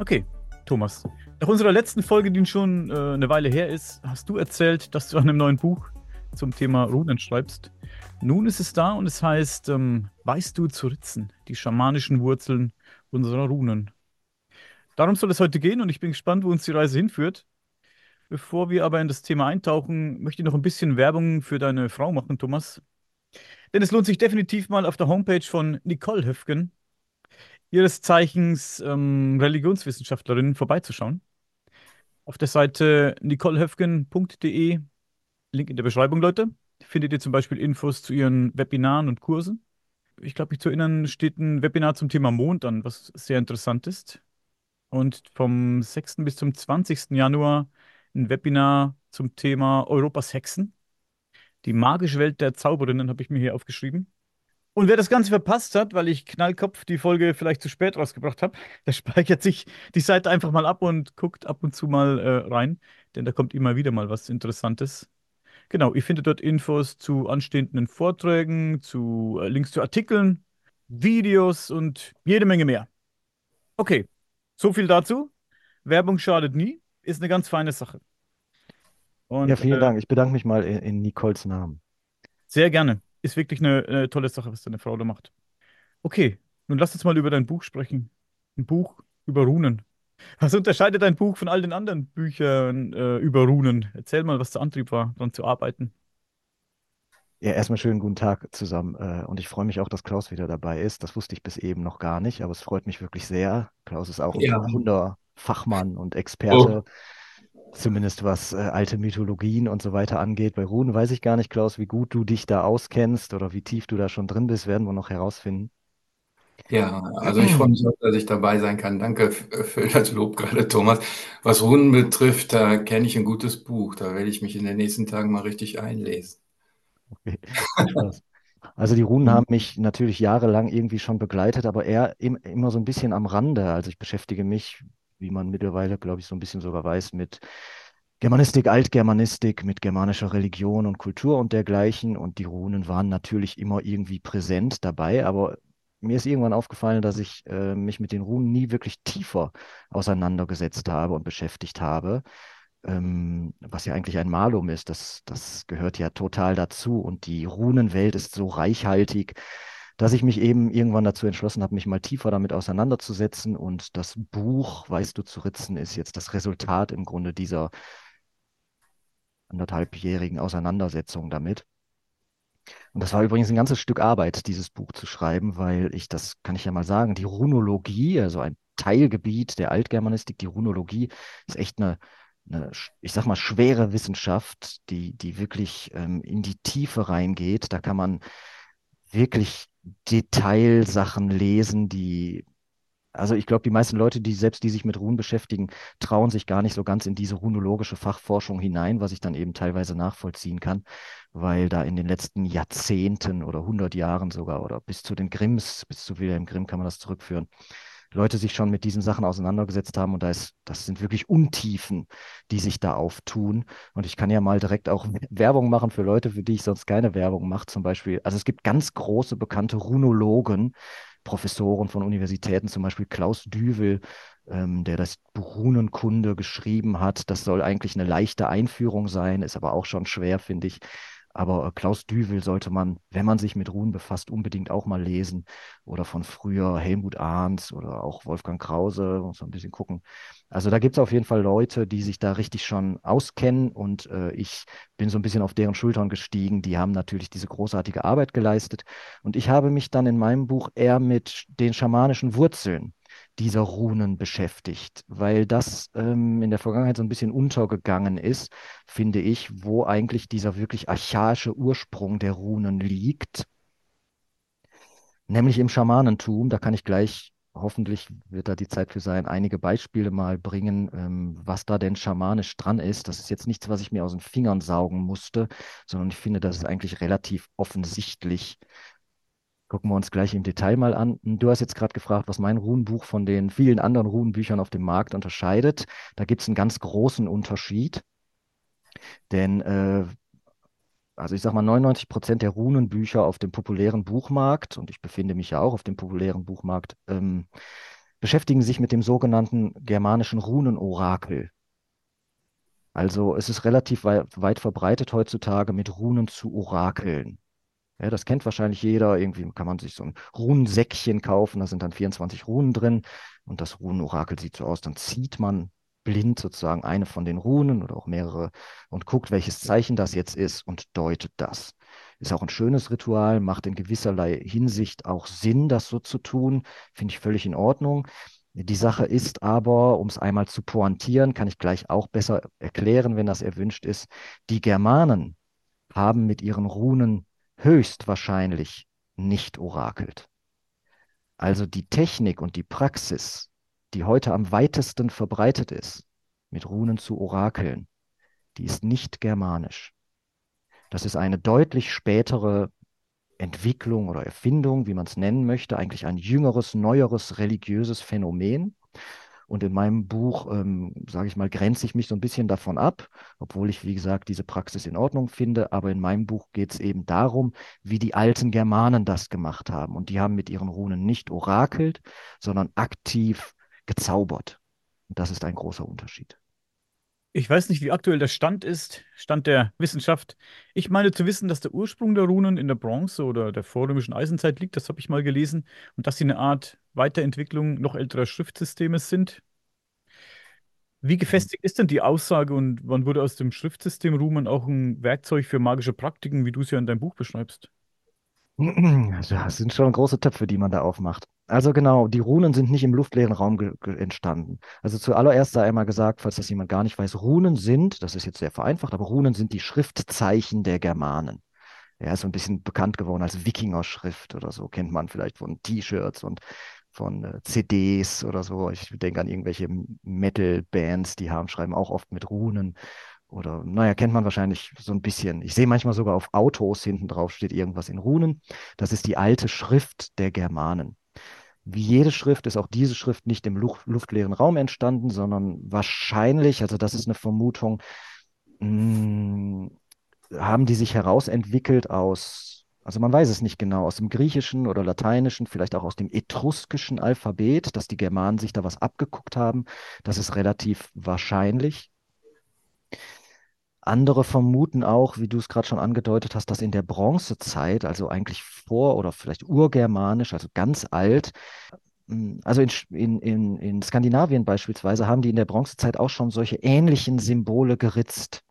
Okay, Thomas. Nach unserer letzten Folge, die schon äh, eine Weile her ist, hast du erzählt, dass du an einem neuen Buch zum Thema Runen schreibst. Nun ist es da und es heißt, ähm, weißt du zu ritzen, die schamanischen Wurzeln unserer Runen. Darum soll es heute gehen und ich bin gespannt, wo uns die Reise hinführt. Bevor wir aber in das Thema eintauchen, möchte ich noch ein bisschen Werbung für deine Frau machen, Thomas. Denn es lohnt sich definitiv mal auf der Homepage von Nicole Höfgen ihres Zeichens ähm, Religionswissenschaftlerin vorbeizuschauen. Auf der Seite nicolehöfgen.de, Link in der Beschreibung, Leute, findet ihr zum Beispiel Infos zu ihren Webinaren und Kursen. Ich glaube, mich zu erinnern, steht ein Webinar zum Thema Mond an, was sehr interessant ist. Und vom 6. bis zum 20. Januar ein Webinar zum Thema Europas Hexen. Die magische Welt der Zauberinnen habe ich mir hier aufgeschrieben. Und wer das Ganze verpasst hat, weil ich Knallkopf die Folge vielleicht zu spät rausgebracht habe, der speichert sich die Seite einfach mal ab und guckt ab und zu mal äh, rein, denn da kommt immer wieder mal was Interessantes. Genau, ihr findet dort Infos zu anstehenden Vorträgen, zu äh, Links zu Artikeln, Videos und jede Menge mehr. Okay, so viel dazu. Werbung schadet nie, ist eine ganz feine Sache. Und, ja, vielen äh, Dank. Ich bedanke mich mal in, in Nicoles Namen. Sehr gerne ist wirklich eine, eine tolle Sache, was deine Frau da macht. Okay, nun lass uns mal über dein Buch sprechen. Ein Buch über Runen. Was unterscheidet dein Buch von all den anderen Büchern äh, über Runen? Erzähl mal, was der Antrieb war, daran zu arbeiten. Ja, erstmal schönen guten Tag zusammen. Äh, und ich freue mich auch, dass Klaus wieder dabei ist. Das wusste ich bis eben noch gar nicht, aber es freut mich wirklich sehr. Klaus ist auch ja. ein Wunderfachmann und Experte. Oh zumindest was äh, alte Mythologien und so weiter angeht. Bei Runen weiß ich gar nicht, Klaus, wie gut du dich da auskennst oder wie tief du da schon drin bist, werden wir noch herausfinden. Ja, also ich freue mich dass ich dabei sein kann. Danke für das Lob gerade, Thomas. Was Runen betrifft, da kenne ich ein gutes Buch. Da werde ich mich in den nächsten Tagen mal richtig einlesen. Okay. Also die Runen haben mich natürlich jahrelang irgendwie schon begleitet, aber eher immer so ein bisschen am Rande. Also ich beschäftige mich wie man mittlerweile, glaube ich, so ein bisschen sogar weiß, mit Germanistik, Altgermanistik, mit germanischer Religion und Kultur und dergleichen. Und die Runen waren natürlich immer irgendwie präsent dabei, aber mir ist irgendwann aufgefallen, dass ich äh, mich mit den Runen nie wirklich tiefer auseinandergesetzt habe und beschäftigt habe. Ähm, was ja eigentlich ein Malum ist, das, das gehört ja total dazu. Und die Runenwelt ist so reichhaltig, dass ich mich eben irgendwann dazu entschlossen habe, mich mal tiefer damit auseinanderzusetzen. Und das Buch, weißt du, zu ritzen, ist jetzt das Resultat im Grunde dieser anderthalbjährigen Auseinandersetzung damit. Und das war übrigens ein ganzes Stück Arbeit, dieses Buch zu schreiben, weil ich, das kann ich ja mal sagen, die Runologie, also ein Teilgebiet der Altgermanistik, die Runologie, ist echt eine, eine ich sag mal, schwere Wissenschaft, die, die wirklich ähm, in die Tiefe reingeht. Da kann man wirklich Detailsachen lesen, die, also ich glaube, die meisten Leute, die selbst die sich mit Runen beschäftigen, trauen sich gar nicht so ganz in diese runologische Fachforschung hinein, was ich dann eben teilweise nachvollziehen kann, weil da in den letzten Jahrzehnten oder 100 Jahren sogar oder bis zu den Grimms, bis zu Wilhelm Grimm kann man das zurückführen, Leute sich schon mit diesen Sachen auseinandergesetzt haben und da ist, das sind wirklich Untiefen, die sich da auftun. Und ich kann ja mal direkt auch Werbung machen für Leute, für die ich sonst keine Werbung mache. Zum Beispiel, also es gibt ganz große bekannte Runologen, Professoren von Universitäten, zum Beispiel Klaus Düvel, ähm, der das Runenkunde geschrieben hat. Das soll eigentlich eine leichte Einführung sein, ist aber auch schon schwer, finde ich. Aber äh, Klaus Düvel sollte man, wenn man sich mit Ruhen befasst, unbedingt auch mal lesen. Oder von früher Helmut Arndt oder auch Wolfgang Krause, muss man ein bisschen gucken. Also da gibt es auf jeden Fall Leute, die sich da richtig schon auskennen und äh, ich bin so ein bisschen auf deren Schultern gestiegen. Die haben natürlich diese großartige Arbeit geleistet. Und ich habe mich dann in meinem Buch eher mit den schamanischen Wurzeln dieser Runen beschäftigt, weil das ähm, in der Vergangenheit so ein bisschen untergegangen ist, finde ich, wo eigentlich dieser wirklich archaische Ursprung der Runen liegt, nämlich im Schamanentum. Da kann ich gleich, hoffentlich wird da die Zeit für sein, einige Beispiele mal bringen, ähm, was da denn schamanisch dran ist. Das ist jetzt nichts, was ich mir aus den Fingern saugen musste, sondern ich finde, das ist eigentlich relativ offensichtlich Gucken wir uns gleich im Detail mal an. Du hast jetzt gerade gefragt, was mein Runenbuch von den vielen anderen Runenbüchern auf dem Markt unterscheidet. Da gibt es einen ganz großen Unterschied. Denn, äh, also ich sag mal, 99 Prozent der Runenbücher auf dem populären Buchmarkt, und ich befinde mich ja auch auf dem populären Buchmarkt, ähm, beschäftigen sich mit dem sogenannten germanischen Runenorakel. Also es ist relativ weit, weit verbreitet heutzutage, mit Runen zu orakeln. Ja, das kennt wahrscheinlich jeder. Irgendwie kann man sich so ein Runensäckchen kaufen, da sind dann 24 Runen drin und das Runenorakel sieht so aus. Dann zieht man blind sozusagen eine von den Runen oder auch mehrere und guckt, welches Zeichen das jetzt ist und deutet das. Ist auch ein schönes Ritual, macht in gewisserlei Hinsicht auch Sinn, das so zu tun. Finde ich völlig in Ordnung. Die Sache ist aber, um es einmal zu pointieren, kann ich gleich auch besser erklären, wenn das erwünscht ist, die Germanen haben mit ihren Runen höchstwahrscheinlich nicht orakelt. Also die Technik und die Praxis, die heute am weitesten verbreitet ist, mit Runen zu orakeln, die ist nicht germanisch. Das ist eine deutlich spätere Entwicklung oder Erfindung, wie man es nennen möchte, eigentlich ein jüngeres, neueres religiöses Phänomen. Und in meinem Buch, ähm, sage ich mal, grenze ich mich so ein bisschen davon ab, obwohl ich, wie gesagt, diese Praxis in Ordnung finde. Aber in meinem Buch geht es eben darum, wie die alten Germanen das gemacht haben. Und die haben mit ihren Runen nicht orakelt, sondern aktiv gezaubert. Und das ist ein großer Unterschied. Ich weiß nicht, wie aktuell der Stand ist, Stand der Wissenschaft. Ich meine zu wissen, dass der Ursprung der Runen in der Bronze oder der vorrömischen Eisenzeit liegt. Das habe ich mal gelesen. Und dass sie eine Art Weiterentwicklung noch älterer Schriftsysteme sind. Wie mhm. gefestigt ist denn die Aussage und wann wurde aus dem Schriftsystem Runen auch ein Werkzeug für magische Praktiken, wie du es ja in deinem Buch beschreibst? Also, das sind schon große Töpfe, die man da aufmacht. Also genau, die Runen sind nicht im luftleeren Raum entstanden. Also zuallererst sei einmal gesagt, falls das jemand gar nicht weiß, Runen sind, das ist jetzt sehr vereinfacht, aber Runen sind die Schriftzeichen der Germanen. Ja, ist so ein bisschen bekannt geworden als Wikinger-Schrift oder so, kennt man vielleicht von T-Shirts und von äh, CDs oder so. Ich denke an irgendwelche Metal-Bands, die haben, schreiben auch oft mit Runen. Oder, naja, kennt man wahrscheinlich so ein bisschen. Ich sehe manchmal sogar auf Autos hinten drauf steht irgendwas in Runen. Das ist die alte Schrift der Germanen. Wie jede Schrift ist auch diese Schrift nicht im Luft luftleeren Raum entstanden, sondern wahrscheinlich, also das ist eine Vermutung, mh, hm, haben die sich herausentwickelt aus, also man weiß es nicht genau, aus dem griechischen oder lateinischen, vielleicht auch aus dem etruskischen Alphabet, dass die Germanen sich da was abgeguckt haben. Das ist relativ wahrscheinlich. Andere vermuten auch, wie du es gerade schon angedeutet hast, dass in der Bronzezeit, also eigentlich vor oder vielleicht urgermanisch, also ganz alt, hm, also in, in, in, in Skandinavien beispielsweise haben die in der Bronzezeit auch schon solche ähnlichen Symbole geritzt.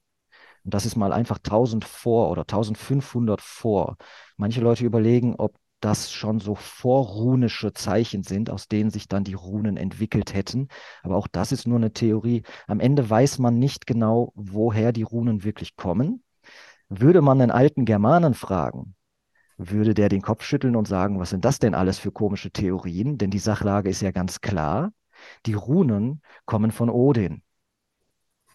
Und das ist mal einfach 1000 vor oder 1500 vor. Manche Leute überlegen, ob das schon so vorrunische Zeichen sind, aus denen sich dann die Runen entwickelt hätten. Aber auch das ist nur eine Theorie. Am Ende weiß man nicht genau, woher die Runen wirklich kommen. Würde man einen alten Germanen fragen, würde der den Kopf schütteln und sagen, was sind das denn alles für komische Theorien? Denn die Sachlage ist ja ganz klar. Die Runen kommen von Odin.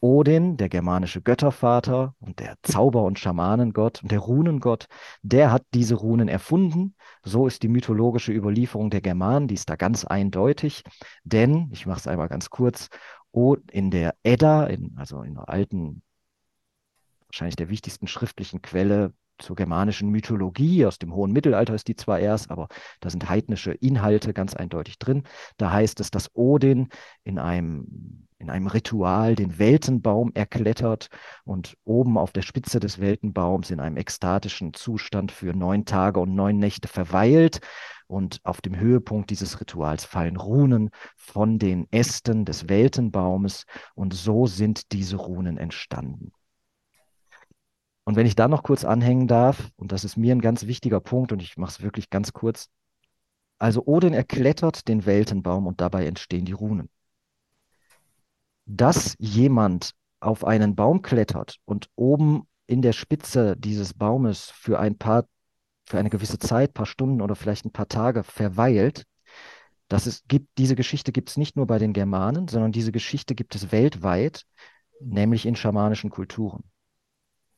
Odin, der germanische Göttervater und der Zauber- und Schamanengott und der Runengott, der hat diese Runen erfunden. So ist die mythologische Überlieferung der Germanen, die ist da ganz eindeutig. Denn, ich mache es einmal ganz kurz, in der Edda, in, also in der alten, wahrscheinlich der wichtigsten schriftlichen Quelle zur germanischen Mythologie, aus dem hohen Mittelalter ist die zwar erst, aber da sind heidnische Inhalte ganz eindeutig drin. Da heißt es, dass Odin in einem in einem Ritual den Weltenbaum erklettert und oben auf der Spitze des Weltenbaums in einem ekstatischen Zustand für neun Tage und neun Nächte verweilt. Und auf dem Höhepunkt dieses Rituals fallen Runen von den Ästen des Weltenbaumes und so sind diese Runen entstanden. Und wenn ich da noch kurz anhängen darf, und das ist mir ein ganz wichtiger Punkt und ich mache es wirklich ganz kurz, also Odin erklettert den Weltenbaum und dabei entstehen die Runen dass jemand auf einen Baum klettert und oben in der Spitze dieses Baumes für ein paar, für eine gewisse Zeit, paar Stunden oder vielleicht ein paar Tage verweilt, das ist, gibt, diese Geschichte gibt es nicht nur bei den Germanen, sondern diese Geschichte gibt es weltweit, nämlich in schamanischen Kulturen.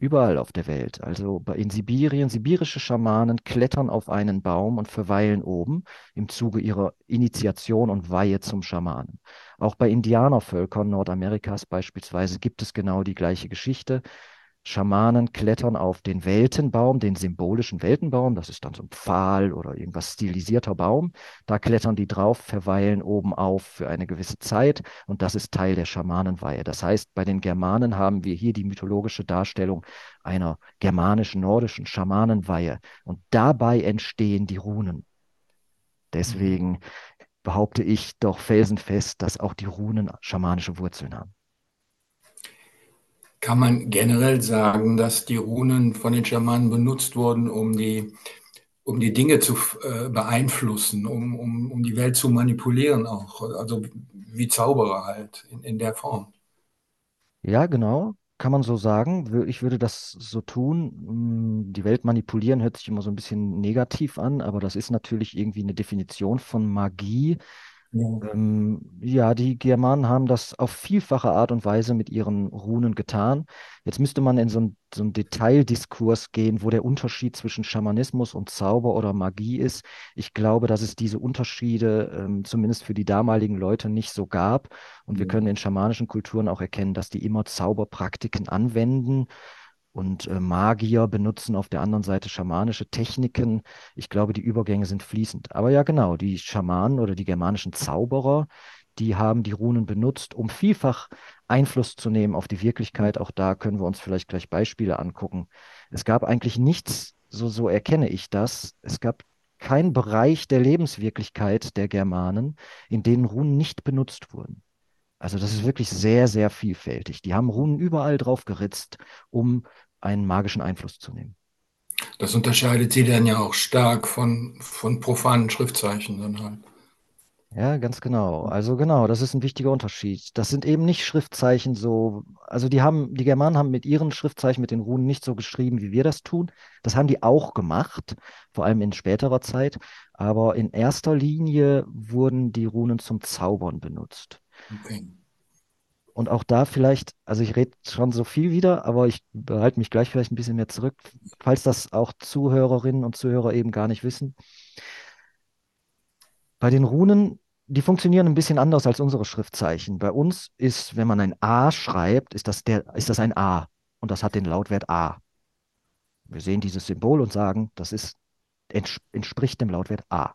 Überall auf der Welt. Also in Sibirien, sibirische Schamanen klettern auf einen Baum und verweilen oben im Zuge ihrer Initiation und Weihe zum Schamanen. Auch bei Indianervölkern Nordamerikas beispielsweise gibt es genau die gleiche Geschichte. Schamanen klettern auf den Weltenbaum, den symbolischen Weltenbaum. Das ist dann so ein Pfahl oder irgendwas stilisierter Baum. Da klettern die drauf, verweilen oben auf für eine gewisse Zeit und das ist Teil der Schamanenweihe. Das heißt, bei den Germanen haben wir hier die mythologische Darstellung einer germanisch-nordischen Schamanenweihe und dabei entstehen die Runen. Deswegen behaupte ich doch felsenfest, dass auch die Runen schamanische Wurzeln haben. Kann man generell sagen, dass die Runen von den Schamanen benutzt wurden, um die, um die Dinge zu äh, beeinflussen, um, um, um die Welt zu manipulieren auch? Also wie Zauberer halt in, in der Form. Ja, genau, kann man so sagen. Ich würde das so tun. Hm, die Welt manipulieren hört sich immer so ein bisschen negativ an, aber das ist natürlich irgendwie eine Definition von Magie, ja. Ähm, ja, die Germanen haben das auf vielfache Art und Weise mit ihren Runen getan. Jetzt müsste man in so einen, so Detaildiskurs gehen, wo der Unterschied zwischen Schamanismus und Zauber oder Magie ist. Ich glaube, dass es diese Unterschiede ähm, zumindest für die damaligen Leute nicht so gab. Und ja. wir können in schamanischen Kulturen auch erkennen, dass die immer Zauberpraktiken anwenden und äh, Magier benutzen auf der anderen Seite schamanische Techniken. Ich glaube, die Übergänge sind fließend. Aber ja, genau, die Schamanen oder die germanischen Zauberer, die haben die Runen benutzt, um vielfach Einfluss zu nehmen auf die Wirklichkeit. Auch da können wir uns vielleicht gleich Beispiele angucken. Es gab eigentlich nichts, so, so erkenne ich das. Es gab keinen Bereich der Lebenswirklichkeit der Germanen, in denen Runen nicht benutzt wurden. Also das ist wirklich sehr, sehr vielfältig. Die haben Runen überall drauf geritzt, um einen magischen Einfluss zu nehmen. Das unterscheidet sie dann ja auch stark von, von profanen Schriftzeichen dann halt. Ja, ganz genau. Also genau, das ist ein wichtiger Unterschied. Das sind eben nicht Schriftzeichen so, also die haben, die Germanen haben mit ihren Schriftzeichen, mit den Runen nicht so geschrieben, wie wir das tun. Das haben die auch gemacht, vor allem in späterer Zeit. Aber in erster Linie wurden die Runen zum Zaubern benutzt. Okay. Und auch da vielleicht, also ich rede schon so viel wieder, aber ich behalte mich gleich vielleicht ein bisschen mehr zurück, falls das auch Zuhörerinnen und Zuhörer eben gar nicht wissen. Bei den Runen, die funktionieren ein bisschen anders als unsere Schriftzeichen. Bei uns ist, wenn man ein A schreibt, ist das, der, ist das ein A und das hat den Lautwert A. Wir sehen dieses Symbol und sagen, das ist, entspricht dem Lautwert A.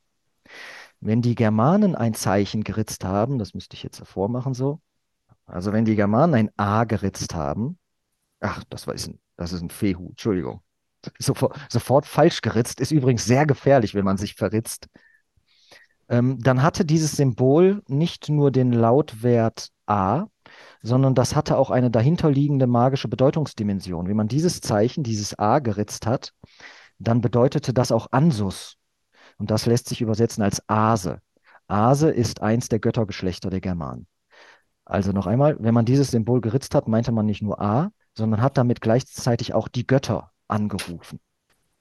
Wenn die Germanen ein Zeichen geritzt haben, das müsste ich jetzt hervormachen so, also wenn die Germanen ein A geritzt haben, ach, das, war, ist ein, das ist ein Fehu, Entschuldigung. Sofort, sofort falsch geritzt, ist übrigens sehr gefährlich, wenn man sich verritzt. Ähm, dann hatte dieses Symbol nicht nur den Lautwert A, sondern das hatte auch eine dahinterliegende magische Bedeutungsdimension. Wenn man dieses Zeichen, dieses A geritzt hat, dann bedeutete das auch Ansus. Und das lässt sich übersetzen als Ase. Ase ist eins der Göttergeschlechter der Germanen. Also noch einmal, wenn man dieses Symbol geritzt hat, meinte man nicht nur A, sondern hat damit gleichzeitig auch die Götter angerufen.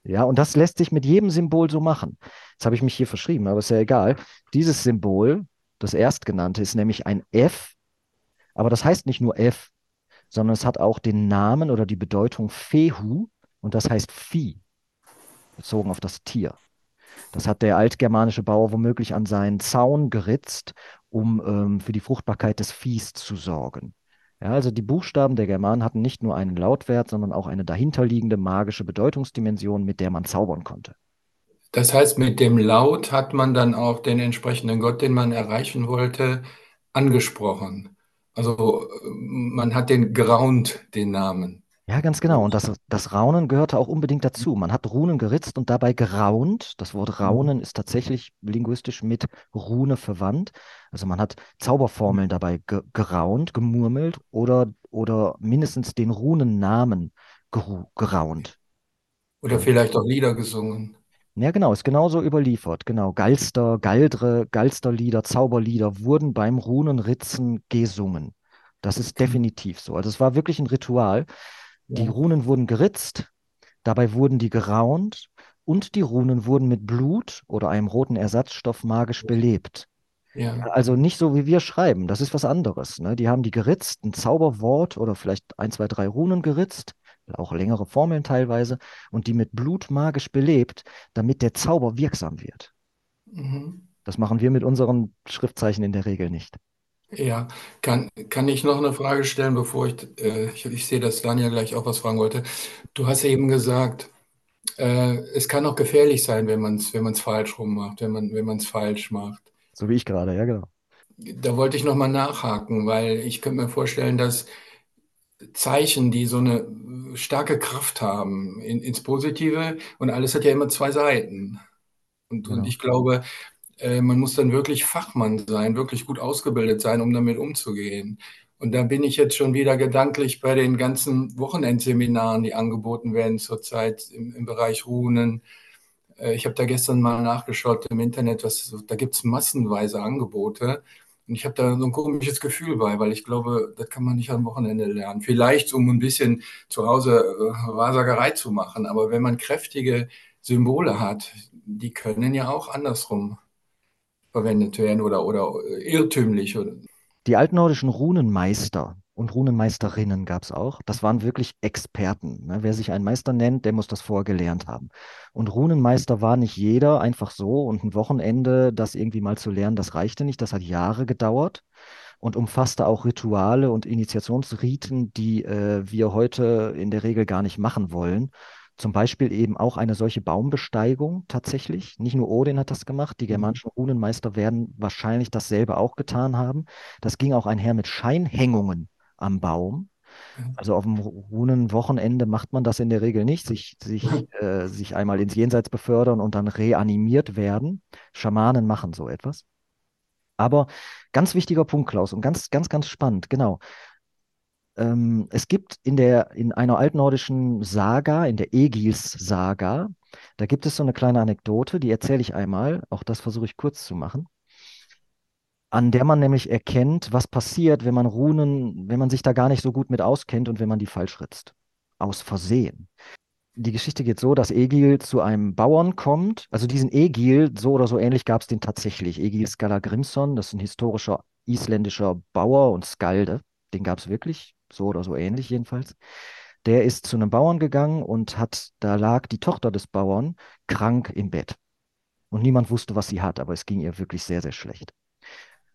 Ja, und das lässt sich mit jedem Symbol so machen. Jetzt habe ich mich hier verschrieben, aber ist ja egal. Dieses Symbol, das erstgenannte, ist nämlich ein F, aber das heißt nicht nur F, sondern es hat auch den Namen oder die Bedeutung Fehu und das heißt Vieh, bezogen auf das Tier. Das hat der altgermanische Bauer womöglich an seinen Zaun geritzt um ähm, für die Fruchtbarkeit des Viehs zu sorgen. Ja, also die Buchstaben der Germanen hatten nicht nur einen Lautwert, sondern auch eine dahinterliegende magische Bedeutungsdimension, mit der man zaubern konnte. Das heißt, mit dem Laut hat man dann auch den entsprechenden Gott, den man erreichen wollte, angesprochen. Also man hat den geraunt, den Namen. Ja, ganz genau. Und das, das Raunen gehörte auch unbedingt dazu. Man hat Runen geritzt und dabei geraunt. Das Wort mhm. Raunen ist tatsächlich linguistisch mit Rune verwandt. Also man hat Zauberformeln mhm. dabei ge geraunt, gemurmelt oder, oder mindestens den Runennamen geraunt. Oder vielleicht auch Lieder gesungen. Ja, genau, ist genauso überliefert. Genau, Galster, Galdre, Galsterlieder, Zauberlieder wurden beim Runenritzen gesungen. Das ist definitiv so. Also es war wirklich ein Ritual. Die Runen wurden geritzt, dabei wurden die geraunt und die Runen wurden mit Blut oder einem roten Ersatzstoff magisch belebt. Ja. Also nicht so, wie wir schreiben, das ist was anderes. Ne? Die haben die geritzt, ein Zauberwort oder vielleicht ein, zwei, drei Runen geritzt, auch längere Formeln teilweise, und die mit Blut magisch belebt, damit der Zauber wirksam wird. Mhm. Das machen wir mit unseren Schriftzeichen in der Regel nicht. Ja, kann, kann ich noch eine Frage stellen, bevor ich, äh, ich, ich sehe, dass Daniel gleich auch was fragen wollte. Du hast eben gesagt, äh, es kann auch gefährlich sein, wenn man es wenn man es falsch rum macht, wenn man wenn man es falsch macht. So wie ich gerade, ja, genau. Da wollte ich noch mal nachhaken, weil ich könnte mir vorstellen, dass Zeichen, die so eine starke Kraft haben in, ins Positive und alles hat ja immer zwei Seiten. Und, und Genau. ich glaube, äh, man muss dann wirklich Fachmann sein, wirklich gut ausgebildet sein, um damit umzugehen. Und da bin ich jetzt schon wieder gedanklich bei den ganzen Wochenendseminaren, die angeboten werden zurzeit im, im Bereich Runen. Äh, ich habe da gestern mal nachgeschaut im Internet, was, da gibt es massenweise Angebote. Und ich habe da so ein komisches Gefühl bei, weil ich glaube, das kann man nicht am Wochenende lernen. Vielleicht, um ein bisschen zu Hause äh, Wahrsagerei zu machen. Aber wenn man kräftige Symbole hat, die können ja auch andersrum verwendet werden oder, oder irrtümlich. Oder, Die altnordischen Runenmeister und Runenmeisterinnen gab es auch. Das waren wirklich Experten. Ne? Wer sich einen Meister nennt, der muss das vorher gelernt haben. Und Runenmeister war nicht jeder einfach so und ein Wochenende, das irgendwie mal zu lernen, das reichte nicht. Das hat Jahre gedauert und umfasste auch Rituale und Initiationsriten, die äh, wir heute in der Regel gar nicht machen wollen. Zum Beispiel eben auch eine solche Baumbesteigung tatsächlich. Nicht nur Odin hat das gemacht, die germanischen Runenmeister werden wahrscheinlich dasselbe auch getan haben. Das ging auch einher mit Scheinhängungen am Baum. Also auf dem Runenwochenende macht man das in der Regel nicht, sich, sich, äh, sich einmal ins Jenseits befördern und dann reanimiert werden. Schamanen machen so etwas. Aber ganz wichtiger Punkt, Klaus, und ganz, ganz, ganz spannend, genau. Ähm, es gibt in der, in einer altnordischen Saga, in der Egils-Saga, da gibt es so eine kleine Anekdote, die erzähle ich einmal, auch das versuche ich kurz zu machen, an der man nämlich erkennt, was passiert, wenn man Runen, wenn man sich da gar nicht so gut mit auskennt und wenn man die falsch ritzt. Aus Versehen. Die Geschichte geht so, dass Egil zu einem Bauern kommt. Also diesen Egil, so oder so ähnlich gab es den tatsächlich. Egil Skallagrimsson, das ist ein historischer isländischer Bauer und Skalde. Den gab es wirklich, so oder so ähnlich jedenfalls. Der ist zu einem Bauern gegangen und hat, da lag die Tochter des Bauern krank im Bett. Und niemand wusste, was sie hat, aber es ging ihr wirklich sehr, sehr schlecht.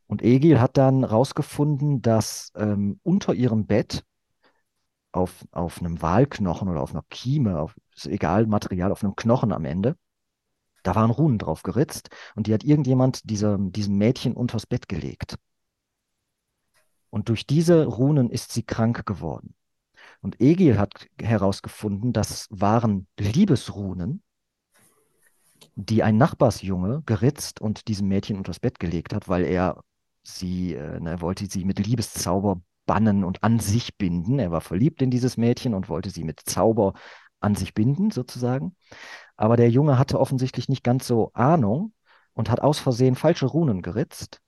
Und Egil hat dann rausgefunden, dass ähm, unter ihrem Bett auf, auf einem Walknochen oder auf einer Kieme, auf, ist egal, Material, auf einem Knochen am Ende, da waren Runen drauf geritzt und die hat irgendjemand dieser, diesem Mädchen unters Bett gelegt. Und durch diese Runen ist sie krank geworden. Und Egil hat herausgefunden, das waren Liebesrunen, die ein Nachbarsjunge geritzt und diesem Mädchen unters Bett gelegt hat, weil er sie, äh, er wollte sie mit Liebeszauber bannen und an sich binden. Er war verliebt in dieses Mädchen und wollte sie mit Zauber an sich binden, sozusagen. Aber der Junge hatte offensichtlich nicht ganz so Ahnung und hat aus Versehen falsche Runen geritzt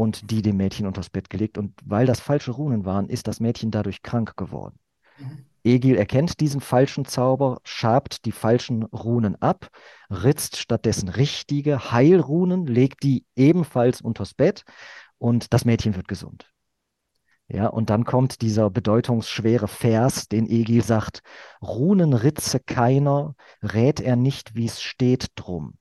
und die dem Mädchen unters Bett gelegt. Und weil das falsche Runen waren, ist das Mädchen dadurch krank geworden. Mhm. Egil erkennt diesen falschen Zauber, schabt die falschen Runen ab, ritzt stattdessen richtige Heilrunen, legt die ebenfalls unters Bett und das Mädchen wird gesund. Ja, und dann kommt dieser bedeutungsschwere Vers, den Egil sagt, Runen ritze keiner, rät er nicht, wie es steht drum.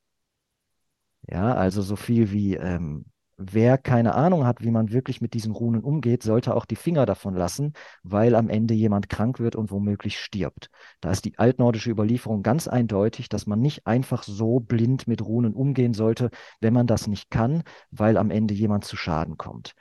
Ja, also so viel wie, ähm, wer keine Ahnung hat, wie man wirklich mit diesen Runen umgeht, sollte auch die Finger davon lassen, weil am Ende jemand krank wird und womöglich stirbt. Da ist die altnordische Überlieferung ganz eindeutig, dass man nicht einfach so blind mit Runen umgehen sollte, wenn man das nicht kann, weil am Ende jemand zu Schaden kommt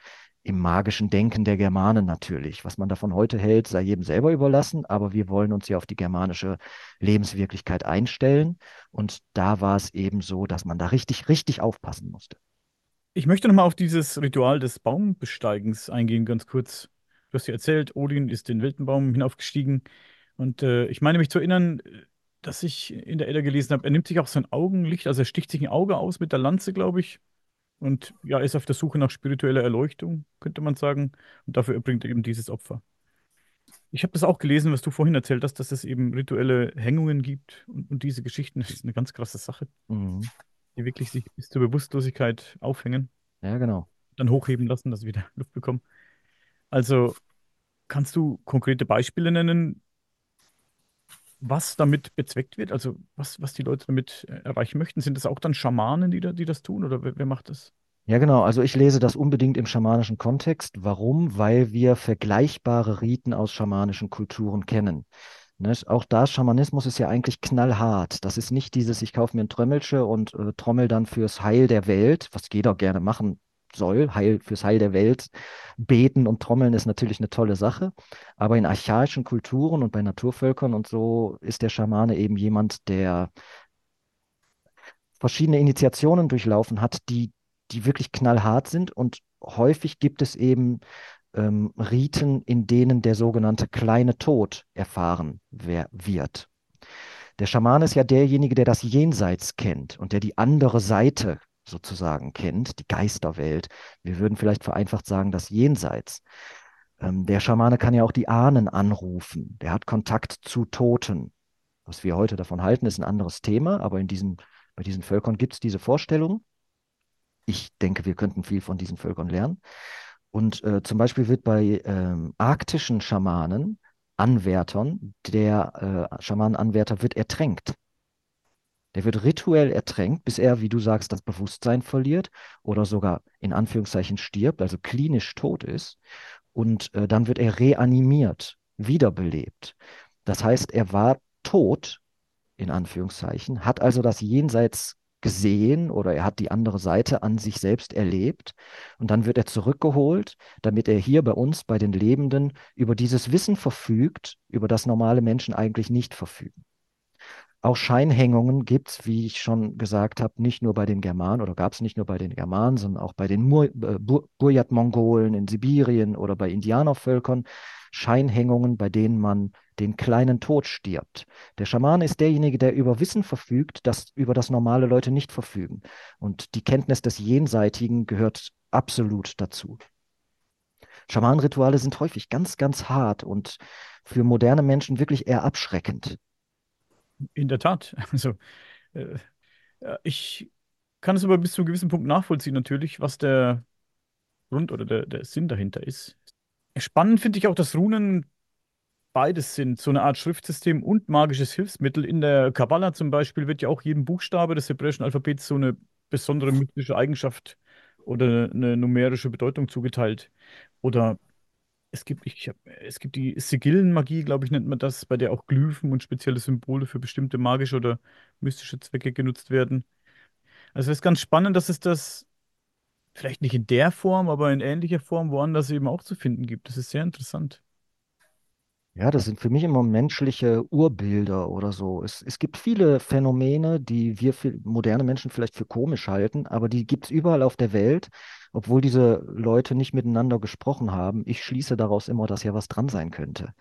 im magischen Denken der Germanen natürlich. Was man davon heute hält, sei jedem selber überlassen, aber wir wollen uns ja auf die germanische Lebenswirklichkeit einstellen. Und da war es eben so, dass man da richtig, richtig aufpassen musste. Ich möchte nochmal auf dieses Ritual des Baumbesteigens eingehen, ganz kurz. Du hast ja erzählt, Odin ist den Weltenbaum hinaufgestiegen. Und äh, ich meine mich zu erinnern, dass ich in der Edda gelesen habe, er nimmt sich auch sein Augenlicht, also er sticht sich ein Auge aus mit der Lanze, glaube ich. Und ja, ist auf der Suche nach spiritueller Erleuchtung, könnte man sagen. Und dafür erbringt er eben dieses Opfer. Ich habe das auch gelesen, was du vorhin erzählt hast, dass es eben rituelle Hängungen gibt und, und diese Geschichten. Das ist eine ganz krasse Sache, Mhm. Die wirklich sich bis zur Bewusstlosigkeit aufhängen, Ja, genau. dann hochheben lassen, dass sie wieder Luft bekommen. Also kannst du konkrete Beispiele nennen, was damit bezweckt wird? Also was, was die Leute damit äh, erreichen möchten? Sind das auch dann Schamanen, die, da, die das tun oder wer, wer macht das? Ja, genau. Also ich lese das unbedingt im schamanischen Kontext. Warum? Weil wir vergleichbare Riten aus schamanischen Kulturen kennen. Ne? Auch da, Schamanismus ist ja eigentlich knallhart. Das ist nicht dieses, ich kaufe mir ein Trömmelsche und äh, trommel dann fürs Heil der Welt, was jeder gerne machen soll. Heil, fürs Heil der Welt beten und trommeln ist natürlich eine tolle Sache. Aber in archaischen Kulturen und bei Naturvölkern und so ist der Schamane eben jemand, der verschiedene Initiationen durchlaufen hat, die die wirklich knallhart sind. Und häufig gibt es eben ähm, Riten, in denen der sogenannte kleine Tod erfahren wird. Der Schaman ist ja derjenige, der das Jenseits kennt und der die andere Seite sozusagen kennt, die Geisterwelt. Wir würden vielleicht vereinfacht sagen, das Jenseits. Ähm, der Schamane kann ja auch die Ahnen anrufen. Der hat Kontakt zu Toten. Was wir heute davon halten, ist ein anderes Thema, aber in diesen, bei diesen Völkern gibt es diese Vorstellung ich denke, wir könnten viel von diesen Völkern lernen. Und äh, zum Beispiel wird bei ähm, arktischen Schamanen, Anwärtern, der äh, Schamanenanwärter wird ertränkt. Der wird rituell ertränkt, bis er, wie du sagst, das Bewusstsein verliert oder sogar in Anführungszeichen stirbt, also klinisch tot ist. Und äh, dann wird er reanimiert, wiederbelebt. Das heißt, er war tot, in Anführungszeichen, hat also das Jenseits gesehen oder er hat die andere Seite an sich selbst erlebt und dann wird er zurückgeholt, damit er hier bei uns, bei den Lebenden, über dieses Wissen verfügt, über das normale Menschen eigentlich nicht verfügen. Auch Scheinhängungen gibt es, wie ich schon gesagt habe, nicht nur bei den Germanen oder gab es nicht nur bei den Germanen, sondern auch bei den Mur äh, Burjat-Mongolen in Sibirien oder bei Indianervölkern. Scheinhängungen, bei denen man den kleinen Tod stirbt. Der Schaman ist derjenige, der über Wissen verfügt, das über das normale Leute nicht verfügen. Und die Kenntnis des Jenseitigen gehört absolut dazu. Schamanenrituale sind häufig ganz, ganz hart und für moderne Menschen wirklich eher abschreckend. In der Tat. Also, äh, ich kann es aber bis zu einem gewissen Punkt nachvollziehen, natürlich, was der Grund oder der, der Sinn dahinter ist. Spannend finde ich auch, dass Runen beides sind, so eine Art Schriftsystem und magisches Hilfsmittel. In der Kabbala zum Beispiel wird ja auch jedem Buchstabe des hebräischen Alphabets so eine besondere mystische Eigenschaft oder eine numerische Bedeutung zugeteilt. Oder es gibt, ich hab, es gibt die Sigillenmagie, glaube ich, nennt man das, bei der auch Glyphen und spezielle Symbole für bestimmte magische oder mystische Zwecke genutzt werden. Also es ist ganz spannend, dass es das vielleicht nicht in der Form, aber in ähnlicher Form woanders eben auch zu finden gibt. Das ist sehr interessant. Ja, das sind für mich immer menschliche Urbilder oder so. Es, es gibt viele Phänomene, die wir für moderne Menschen vielleicht für komisch halten, aber die gibt es überall auf der Welt, obwohl diese Leute nicht miteinander gesprochen haben. Ich schließe daraus immer, dass ja was dran sein könnte.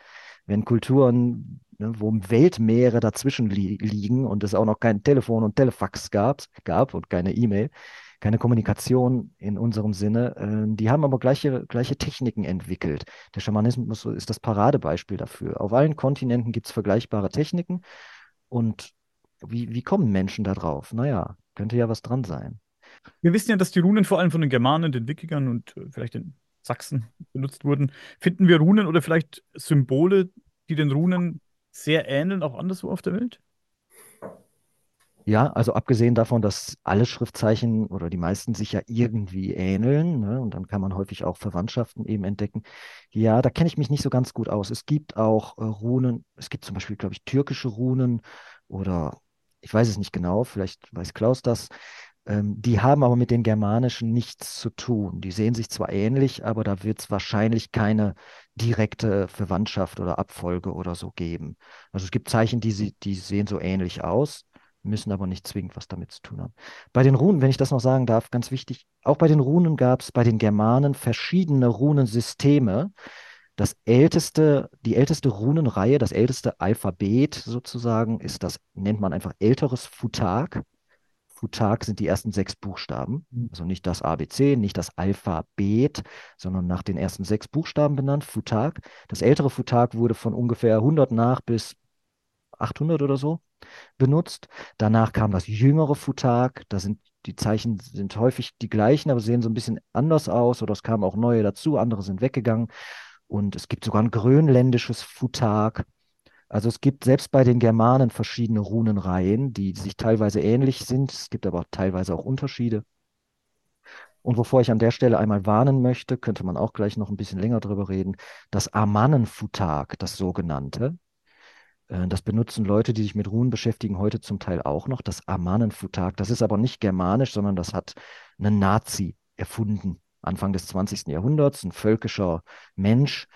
Wenn Kulturen, ne, wo Weltmeere dazwischen li liegen und es auch noch kein Telefon und Telefax gab, gab und keine E-Mail, keine Kommunikation in unserem Sinne. Äh, die haben aber gleiche, gleiche Techniken entwickelt. Der Schamanismus ist das Paradebeispiel dafür. Auf allen Kontinenten gibt es vergleichbare Techniken. Und wie, wie kommen Menschen da drauf? Naja, könnte ja was dran sein. Wir wissen ja, dass die Runen vor allem von den Germanen, den Wikingern und äh, vielleicht den Sachsen benutzt wurden. Finden wir Runen oder vielleicht Symbole, die den Runen sehr ähneln, auch anderswo auf der Welt? Ja, also abgesehen davon, dass alle Schriftzeichen oder die meisten sich ja irgendwie ähneln, ne, und dann kann man häufig auch Verwandtschaften eben entdecken. Ja, da kenne ich mich nicht so ganz gut aus. Es gibt auch äh, Runen, es gibt zum Beispiel, glaube ich, türkische Runen oder ich weiß es nicht genau, vielleicht weiß Klaus das. Ähm, die haben aber mit den germanischen nichts zu tun. Die sehen sich zwar ähnlich, aber da wird es wahrscheinlich keine direkte Verwandtschaft oder Abfolge oder so geben. Also es gibt Zeichen, die, die sehen so ähnlich aus müssen aber nicht zwingend was damit zu tun haben. Bei den Runen, wenn ich das noch sagen darf, ganz wichtig, auch bei den Runen gab es bei den Germanen verschiedene Runensysteme. Das älteste, die älteste Runenreihe, das älteste Alphabet sozusagen, ist das, nennt man einfach älteres Futag. Futag sind die ersten sechs Buchstaben, mhm. also nicht das ABC, nicht das Alphabet, sondern nach den ersten sechs Buchstaben benannt, Futag. Das ältere Futag wurde von ungefähr 100 nach bis 800 oder so benutzt. Danach kam das jüngere Futag. Da sind die Zeichen sind häufig die gleichen, aber sehen so ein bisschen anders aus. Oder es kamen auch neue dazu, andere sind weggegangen. Und es gibt sogar ein grönländisches Futag. Also es gibt selbst bei den Germanen verschiedene Runenreihen, die sich teilweise ähnlich sind. Es gibt aber teilweise auch Unterschiede. Und wovor ich an der Stelle einmal warnen möchte, könnte man auch gleich noch ein bisschen länger drüber reden, das Amanenfutag, das sogenannte, das benutzen Leute, die sich mit Runen beschäftigen, heute zum Teil auch noch, das Amanenfutag. Das ist aber nicht germanisch, sondern das hat einen Nazi erfunden, Anfang des 20. Jahrhunderts, ein völkischer Mensch,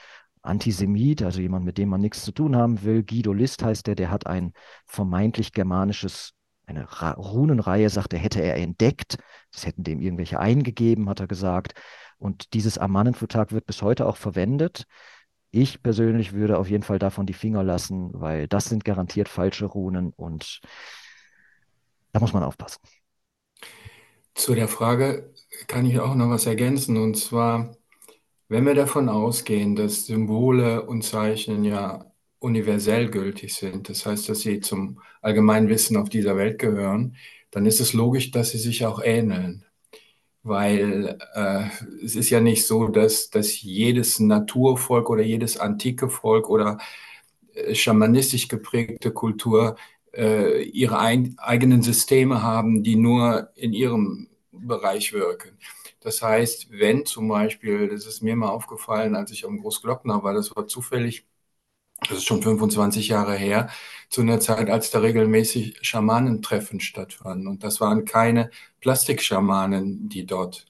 Antisemit, also jemand, mit dem man nichts zu tun haben will. Guido List heißt der, der hat ein vermeintlich germanisches, eine Ra Runenreihe, sagt er, hätte er entdeckt. Das hätten dem irgendwelche eingegeben, hat er gesagt. Und dieses Amanenfutag wird bis heute auch verwendet. Ich persönlich würde auf jeden Fall davon die Finger lassen, weil das sind garantiert falsche Runen und da muss man aufpassen. Zu der Frage kann ich auch noch was ergänzen. Und zwar, wenn wir davon ausgehen, dass Symbole und Zeichen ja universell gültig sind, das heißt, dass sie zum allgemeinen Wissen auf dieser Welt gehören, dann ist es logisch, dass sie sich auch ähneln. Weil äh, es ist ja nicht so, dass, dass jedes Naturvolk oder jedes antike Volk oder äh, schamanistisch geprägte Kultur äh, ihre ein, eigenen Systeme haben, die nur in ihrem Bereich wirken. Das heißt, wenn zum Beispiel, das ist mir mal aufgefallen, als ich am Großglockner war, das war zufällig, das ist schon 25 Jahre her, zu einer Zeit, als da regelmäßig Schamanentreffen stattfanden. Und das waren keine Plastikschamanen, die dort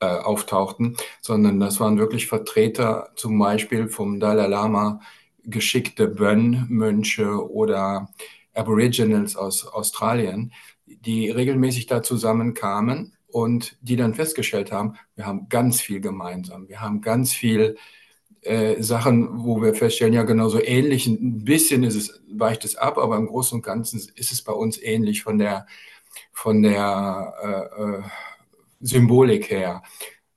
äh, auftauchten, sondern das waren wirklich Vertreter zum Beispiel vom Dalai Lama geschickte Bön-Mönche oder Aboriginals aus Australien, die regelmäßig da zusammenkamen und die dann festgestellt haben, wir haben ganz viel gemeinsam. Wir haben ganz viel äh, Sachen, wo wir feststellen, ja, genauso ähnlich. Ein bisschen ist es, weicht es ab, aber im Großen und Ganzen ist es bei uns ähnlich von der, von der äh, äh, Symbolik her.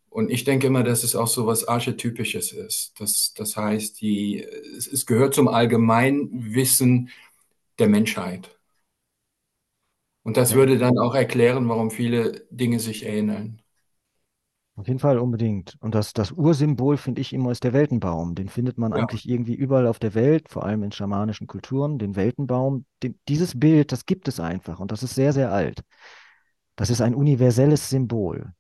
Und ich denke immer, dass es auch so was Archetypisches ist. Das, das heißt, die, es, es gehört zum Allgemeinwissen der Menschheit. Und das würde dann auch erklären, warum viele Dinge sich ähneln. Auf jeden Fall unbedingt. Und das, das Ursymbol, finde ich, immer ist der Weltenbaum. Den findet man ja. eigentlich irgendwie überall auf der Welt, vor allem in schamanischen Kulturen. Den Weltenbaum, den, dieses Bild, das gibt es einfach und das ist sehr, sehr alt. Das ist ein universelles Symbol.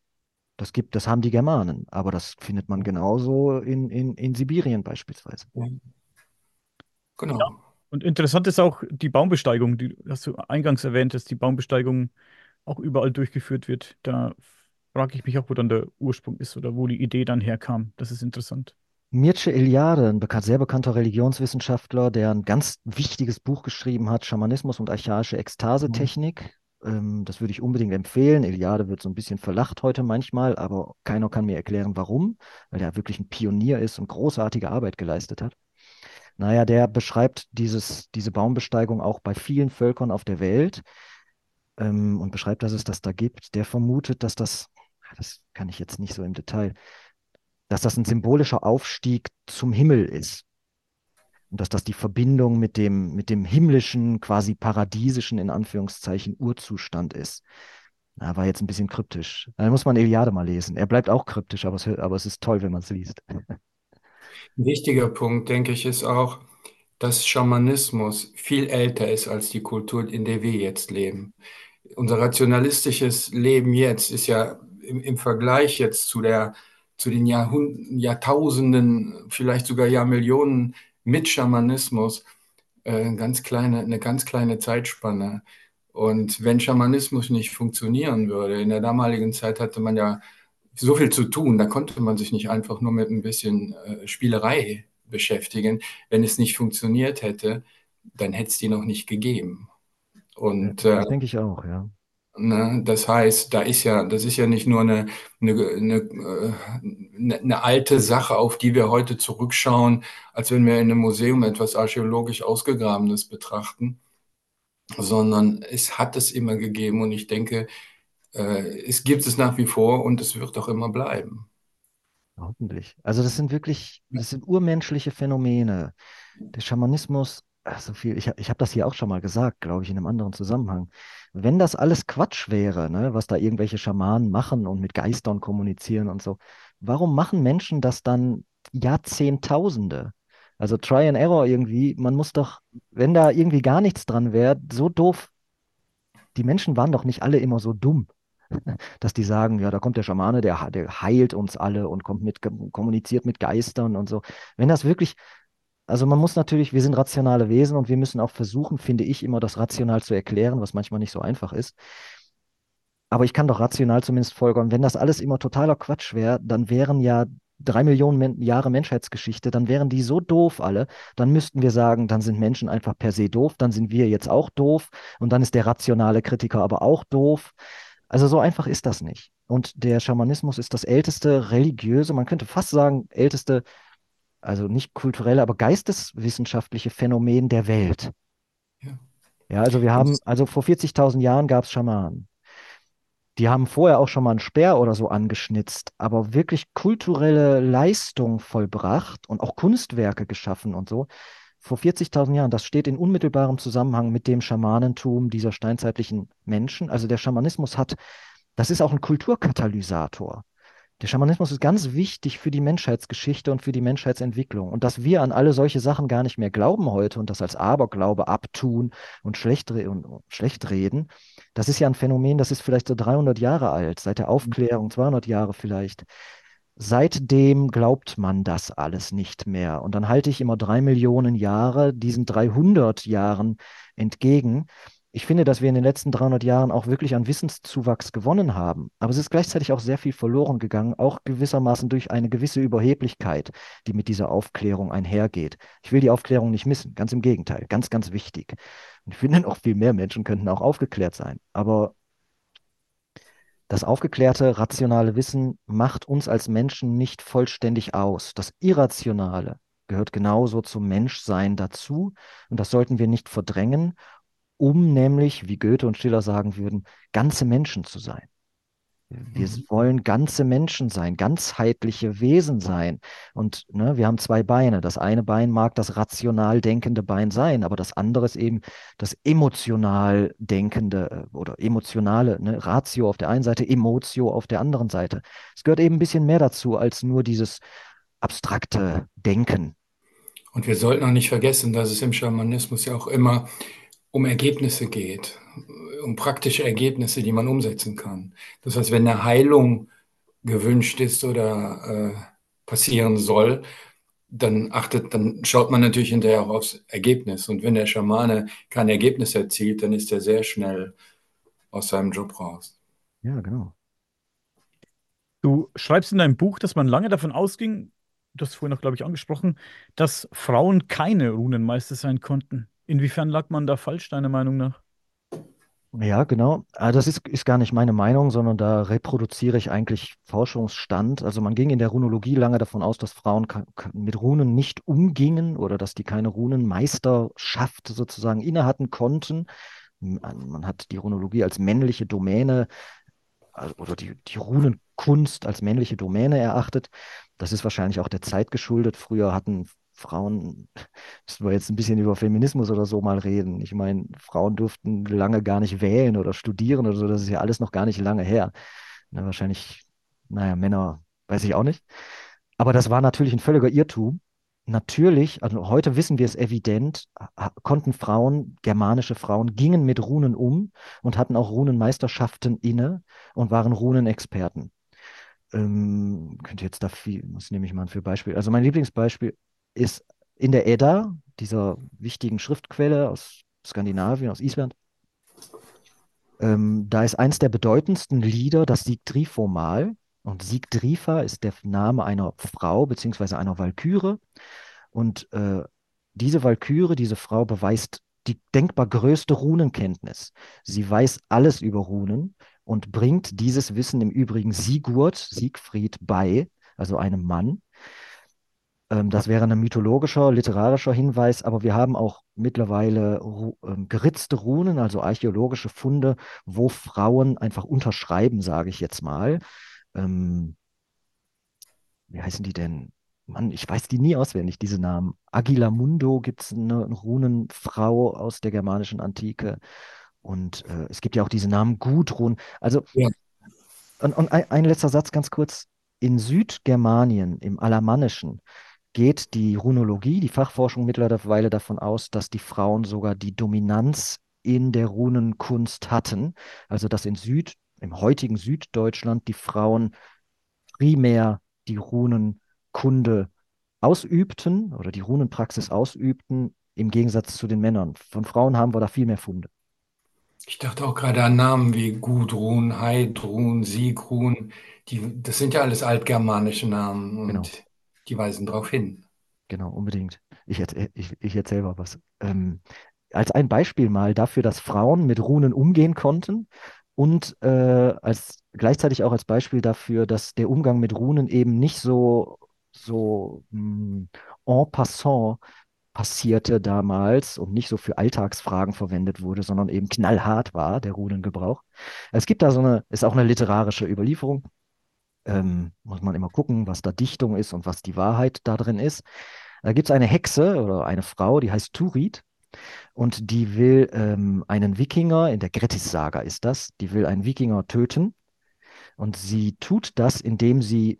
Das gibt, das haben die Germanen, aber das findet man genauso in, in, in Sibirien beispielsweise. Genau. Ja. Und interessant ist auch die Baumbesteigung, die hast du eingangs erwähnt, dass die Baumbesteigung auch überall durchgeführt wird. Da frage ich mich auch, wo dann der Ursprung ist oder wo die Idee dann herkam. Das ist interessant. Mircea Eliade, ein bekannt, sehr bekannter Religionswissenschaftler, der ein ganz wichtiges Buch geschrieben hat, Schamanismus und archaische Ekstasetechnik. Mhm. Ähm, das würde ich unbedingt empfehlen. Eliade wird so ein bisschen verlacht heute manchmal, aber keiner kann mir erklären, warum, weil er wirklich ein Pionier ist und großartige Arbeit geleistet hat. Naja, der beschreibt dieses, diese Baumbesteigung auch bei vielen Völkern auf der Welt ähm, und beschreibt, dass es das da gibt. Der vermutet, dass das, das kann ich jetzt nicht so im Detail, dass das ein symbolischer Aufstieg zum Himmel ist. Und dass das die Verbindung mit dem, mit dem himmlischen, quasi paradiesischen, in Anführungszeichen, Urzustand ist. Na, war jetzt ein bisschen kryptisch. Da muss man Eliade mal lesen. Er bleibt auch kryptisch, aber es, aber es ist toll, wenn man es liest. Ein wichtiger Punkt, denke ich, ist auch, dass Schamanismus viel älter ist als die Kultur, in der wir jetzt leben. Unser rationalistisches Leben jetzt ist ja im, im Vergleich jetzt zu, der, zu den Jahrhund Jahrtausenden, vielleicht sogar Jahrmillionen mit Schamanismus äh, ganz kleine, eine ganz kleine Zeitspanne. Und wenn Schamanismus nicht funktionieren würde, in der damaligen Zeit hatte man ja so viel zu tun. Da konnte man sich nicht einfach nur mit ein bisschen äh, Spielerei beschäftigen. Wenn es nicht funktioniert hätte, dann hätte es die noch nicht gegeben. Und äh, das denke ich auch, ja. Ne, das heißt, da ist ja, das ist ja nicht nur eine, eine, eine, äh, eine, alte Sache, auf die wir heute zurückschauen, als wenn wir in einem Museum etwas archäologisch Ausgegrabenes betrachten, sondern es hat es immer gegeben und ich denke, äh, es gibt es nach wie vor und es wird auch immer bleiben. Hoffentlich. Also das sind wirklich, das sind urmenschliche Phänomene. Der Schamanismus, so viel, ich, ich habe das hier auch schon mal gesagt, glaube ich, in einem anderen Zusammenhang. Wenn das alles Quatsch wäre, ne, was da irgendwelche Schamanen machen und mit Geistern kommunizieren und so, warum machen Menschen das dann Jahrzehntausende? Also Try and Error irgendwie, man muss doch, wenn da irgendwie gar nichts dran wäre, so doof, die Menschen waren doch nicht alle immer so dumm. dass die sagen, ja, da kommt der Schamane, der, der heilt uns alle und kommt mit, kommuniziert mit Geistern und so. Wenn das wirklich, also man muss natürlich, wir sind rationale Wesen und wir müssen auch versuchen, finde ich, immer das rational zu erklären, was manchmal nicht so einfach ist. Aber ich kann doch rational zumindest folgern, wenn das alles immer totaler Quatsch wäre, dann wären ja drei Millionen Jahre Menschheitsgeschichte, dann wären die so doof alle, dann müssten wir sagen, dann sind Menschen einfach per se doof, dann sind wir jetzt auch doof und dann ist der rationale Kritiker aber auch doof. Also so einfach ist das nicht. Und der Schamanismus ist das älteste religiöse, man könnte fast sagen, älteste, also nicht kulturelle, aber geisteswissenschaftliche Phänomen der Welt. Ja, ja also wir haben, also vor 40.000 Jahren gab es Schamanen. Die haben vorher auch schon mal einen Speer oder so angeschnitzt, aber wirklich kulturelle Leistung vollbracht und auch Kunstwerke geschaffen und so. Vor 40.000 Jahren, das steht in unmittelbarem Zusammenhang mit dem Schamanentum dieser steinzeitlichen Menschen. Also der Schamanismus hat, das ist auch ein Kulturkatalysator. Der Schamanismus ist ganz wichtig für die Menschheitsgeschichte und für die Menschheitsentwicklung. Und dass wir an alle solche Sachen gar nicht mehr glauben heute und das als Aberglaube abtun und schlecht, und schlecht reden, das ist ja ein Phänomen, das ist vielleicht so 300 Jahre alt, seit der Aufklärung, 200 Jahre vielleicht. Seitdem glaubt man das alles nicht mehr. Und dann halte ich immer drei Millionen Jahre diesen 300 Jahren entgegen ich finde, dass wir in den letzten 300 Jahren auch wirklich an Wissenszuwachs gewonnen haben. Aber es ist gleichzeitig auch sehr viel verloren gegangen, auch gewissermaßen durch eine gewisse Überheblichkeit, die mit dieser Aufklärung einhergeht. Ich will die Aufklärung nicht missen, ganz im Gegenteil, ganz, ganz wichtig. Und ich finde, auch viel mehr Menschen könnten auch aufgeklärt sein. Aber das aufgeklärte, rationale Wissen macht uns als Menschen nicht vollständig aus. Das Irrationale gehört genauso zum Menschsein dazu und das sollten wir nicht verdrängen um nämlich, wie Goethe und Schiller sagen würden, ganze Menschen zu sein. Wir mhm. wollen ganze Menschen sein, ganzheitliche Wesen sein. Und ne, wir haben zwei Beine. Das eine Bein mag das rational denkende Bein sein, aber das andere ist eben das emotional denkende äh, oder emotionale, ne, Ratio auf der einen Seite, Emotio auf der anderen Seite. Es gehört eben ein bisschen mehr dazu als nur dieses abstrakte Denken. Und wir sollten auch nicht vergessen, dass es im Schamanismus ja auch immer um Ergebnisse geht, um praktische Ergebnisse, die man umsetzen kann. Das heißt, wenn eine Heilung gewünscht ist oder äh, passieren soll, dann achtet, dann schaut man natürlich hinterher auch aufs Ergebnis. Und wenn der Schamane kein Ergebnis erzielt, dann ist er sehr schnell aus seinem Job raus. Ja, genau. Du schreibst in deinem Buch, dass man lange davon ausging, du hast vorhin noch, glaube ich, angesprochen, dass Frauen keine Runenmeister sein konnten. Inwiefern lag man da falsch, deiner Meinung nach? Ja, genau. Ah, das ist, ist gar nicht meine Meinung, sondern da reproduziere ich eigentlich Forschungsstand. Also man ging in der Runologie lange davon aus, dass Frauen mit Runen nicht umgingen oder dass die keine Runenmeisterschaft sozusagen innehatten konnten. Man hat die Runologie als männliche Domäne oder die, die Runenkunst als männliche Domäne erachtet. Das ist wahrscheinlich auch der Zeit geschuldet. Früher hatten Frauen, müssen wir jetzt ein bisschen über Feminismus oder so mal reden. Ich meine, Frauen durften lange gar nicht wählen oder studieren oder so, das ist ja alles noch gar nicht lange her. Na, wahrscheinlich, naja, Männer, weiß ich auch nicht. Aber das war natürlich ein völliger Irrtum. Natürlich, also heute wissen wir es evident, konnten Frauen, germanische Frauen, gingen mit Runen um und hatten auch Runenmeisterschaften inne und waren Runenexperten. Ähm, könnte jetzt da viel, was nehme ich mal für Beispiel? Also mein Lieblingsbeispiel ist in der Edda, dieser wichtigen Schriftquelle aus Skandinavien, aus Island, ähm, da ist eins der bedeutendsten Lieder das Sigdrifomal. Und Sigdrifa ist der Name einer Frau beziehungsweise einer Walküre. Und äh, diese Walküre, diese Frau beweist die denkbar größte Runenkenntnis. Sie weiß alles über Runen und bringt dieses Wissen im Übrigen Sigurd, Siegfried bei, also einem Mann. Ähm, das wäre ein mythologischer, literarischer Hinweis, aber wir haben auch mittlerweile ähm, geritzte Runen, also archäologische Funde, wo Frauen einfach unterschreiben, sage ich jetzt mal. Ähm, wie heißen die denn? Mann, ich weiß die nie auswendig, diese Namen. Agilamundo gibt es eine Runenfrau aus der germanischen Antike. Und äh, es gibt ja auch diese Namen Gudrun. Also, ja. und, und ein, ein, letzter Satz ganz kurz. In Südgermanien, im Alamannischen, geht die Runologie, die Fachforschung mittlerweile davon aus, dass die Frauen sogar die Dominanz in der Runenkunst hatten. Also dass in Süd im heutigen Süddeutschland die Frauen primär die Runenkunde ausübten oder die Runenpraxis ausübten, im Gegensatz zu den Männern. Von Frauen haben wir da viel mehr Funde. Ich dachte auch gerade an Namen wie Gudrun, Heidrun, Sigrun. Die, das sind ja alles altgermanische Namen und Genau. Die weisen darauf hin. Genau, unbedingt. Ich, ich, ich erzähle mal was. Ähm, als ein Beispiel mal dafür, dass Frauen mit Runen umgehen konnten und äh, als gleichzeitig auch als Beispiel dafür, dass der Umgang mit Runen eben nicht so, so mh, en passant passierte damals und nicht so für Alltagsfragen verwendet wurde, sondern eben knallhart war, der Runengebrauch. Es gibt da so eine, ist auch eine literarische Überlieferung. Ähm, muss man immer gucken, was da Dichtung ist und was die Wahrheit da drin ist. Da gibt es eine Hexe oder eine Frau, die heißt Turid. Und die will ähm, einen Wikinger, in der Grettis-Saga ist das, die will einen Wikinger töten. Und sie tut das, indem sie,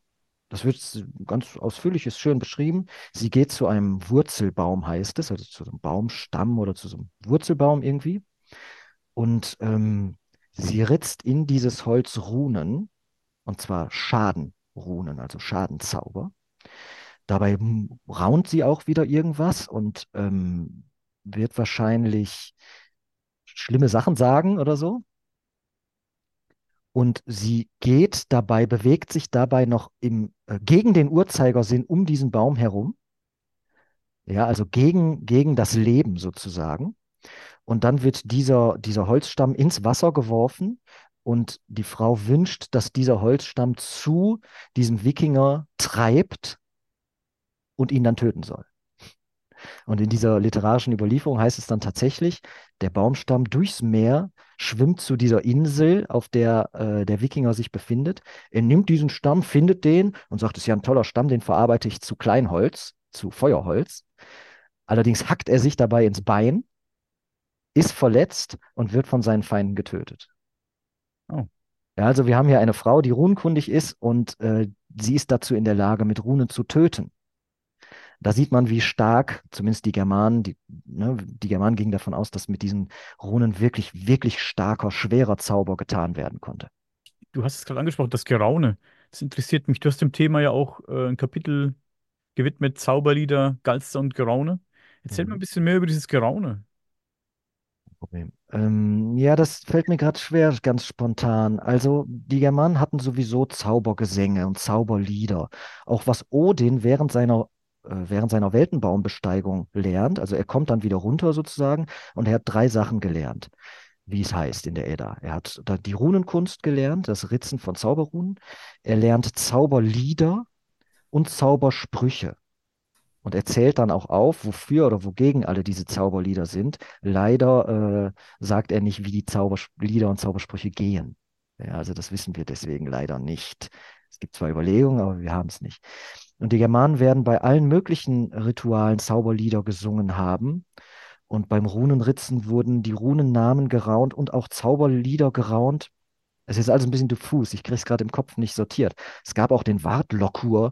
das wird ganz ausführlich, ist schön beschrieben, sie geht zu einem Wurzelbaum, heißt es, also zu einem Baumstamm oder zu so einem Wurzelbaum irgendwie. Und ähm, sie ritzt in dieses Holz Runen, und zwar Schadenrunen, also Schadenzauber. Dabei raunt sie auch wieder irgendwas und ähm, wird wahrscheinlich schlimme Sachen sagen oder so. Und sie geht dabei, bewegt sich dabei noch im, äh, gegen den Uhrzeigersinn um diesen Baum herum. Ja, also gegen, gegen das Leben sozusagen. Und dann wird dieser, dieser Holzstamm ins Wasser geworfen und die Frau wünscht, dass dieser Holzstamm zu diesem Wikinger treibt und ihn dann töten soll. Und in dieser literarischen Überlieferung heißt es dann tatsächlich, der Baumstamm durchs Meer schwimmt zu dieser Insel, auf der äh, der Wikinger sich befindet. Er nimmt diesen Stamm, findet den und sagt, das ist ja ein toller Stamm, den verarbeite ich zu Kleinholz, zu Feuerholz. Allerdings hackt er sich dabei ins Bein, ist verletzt und wird von seinen Feinden getötet. Oh. Ja, also wir haben hier eine Frau, die runenkundig ist und äh, sie ist dazu in der Lage, mit Runen zu töten. Da sieht man, wie stark, zumindest die Germanen, die, ne, die Germanen gingen davon aus, dass mit diesen Runen wirklich, wirklich starker, schwerer Zauber getan werden konnte. Du hast es gerade angesprochen, das Geraune. Das interessiert mich. Du hast dem Thema ja auch äh, ein Kapitel gewidmet, Zauberlieder, Galster und Geraune. Erzähl Mhm. mal ein bisschen mehr über dieses Geraune. Problem. Ähm, ja, das fällt mir gerade schwer, ganz spontan. Also, die Germanen hatten sowieso Zaubergesänge und Zauberlieder. Auch was Odin während seiner, äh, während seiner Weltenbaumbesteigung lernt. Also, er kommt dann wieder runter sozusagen und er hat drei Sachen gelernt, wie es heißt in der Edda. Er hat da die Runenkunst gelernt, das Ritzen von Zauberrunen. Er lernt Zauberlieder und Zaubersprüche und er zählt dann auch auf, wofür oder wogegen alle diese Zauberlieder sind. Leider äh, sagt er nicht, wie die Zauberlieder und Zaubersprüche gehen. Ja, also das wissen wir deswegen leider nicht. Es gibt zwar Überlegungen, aber wir haben es nicht. Und die Germanen werden bei allen möglichen Ritualen Zauberlieder gesungen haben. Und beim Runenritzen wurden die Runennamen geraunt und auch Zauberlieder geraunt. Es ist alles ein bisschen diffus. Ich kriege es gerade im Kopf nicht sortiert. Es gab auch den Wartlokur.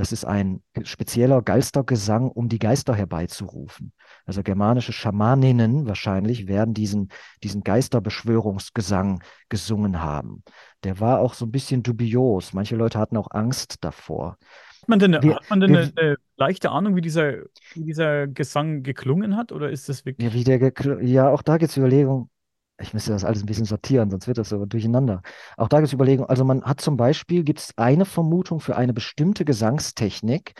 Das ist ein spezieller Geistergesang, um die Geister herbeizurufen. Also germanische Schamaninnen wahrscheinlich werden diesen, diesen Geisterbeschwörungsgesang gesungen haben. Der war auch so ein bisschen dubios. Manche Leute hatten auch Angst davor. Hat man denn, Wir- hat man denn wir- eine, eine leichte Ahnung, wie dieser, wie dieser Gesang geklungen hat? Oder ist das wirklich. Ja, wie der ja, auch da gibt es Überlegungen. Ich müsste das alles ein bisschen sortieren, sonst wird das so durcheinander. Auch da gibt es Überlegungen. Also man hat zum Beispiel, gibt es eine Vermutung für eine bestimmte Gesangstechnik,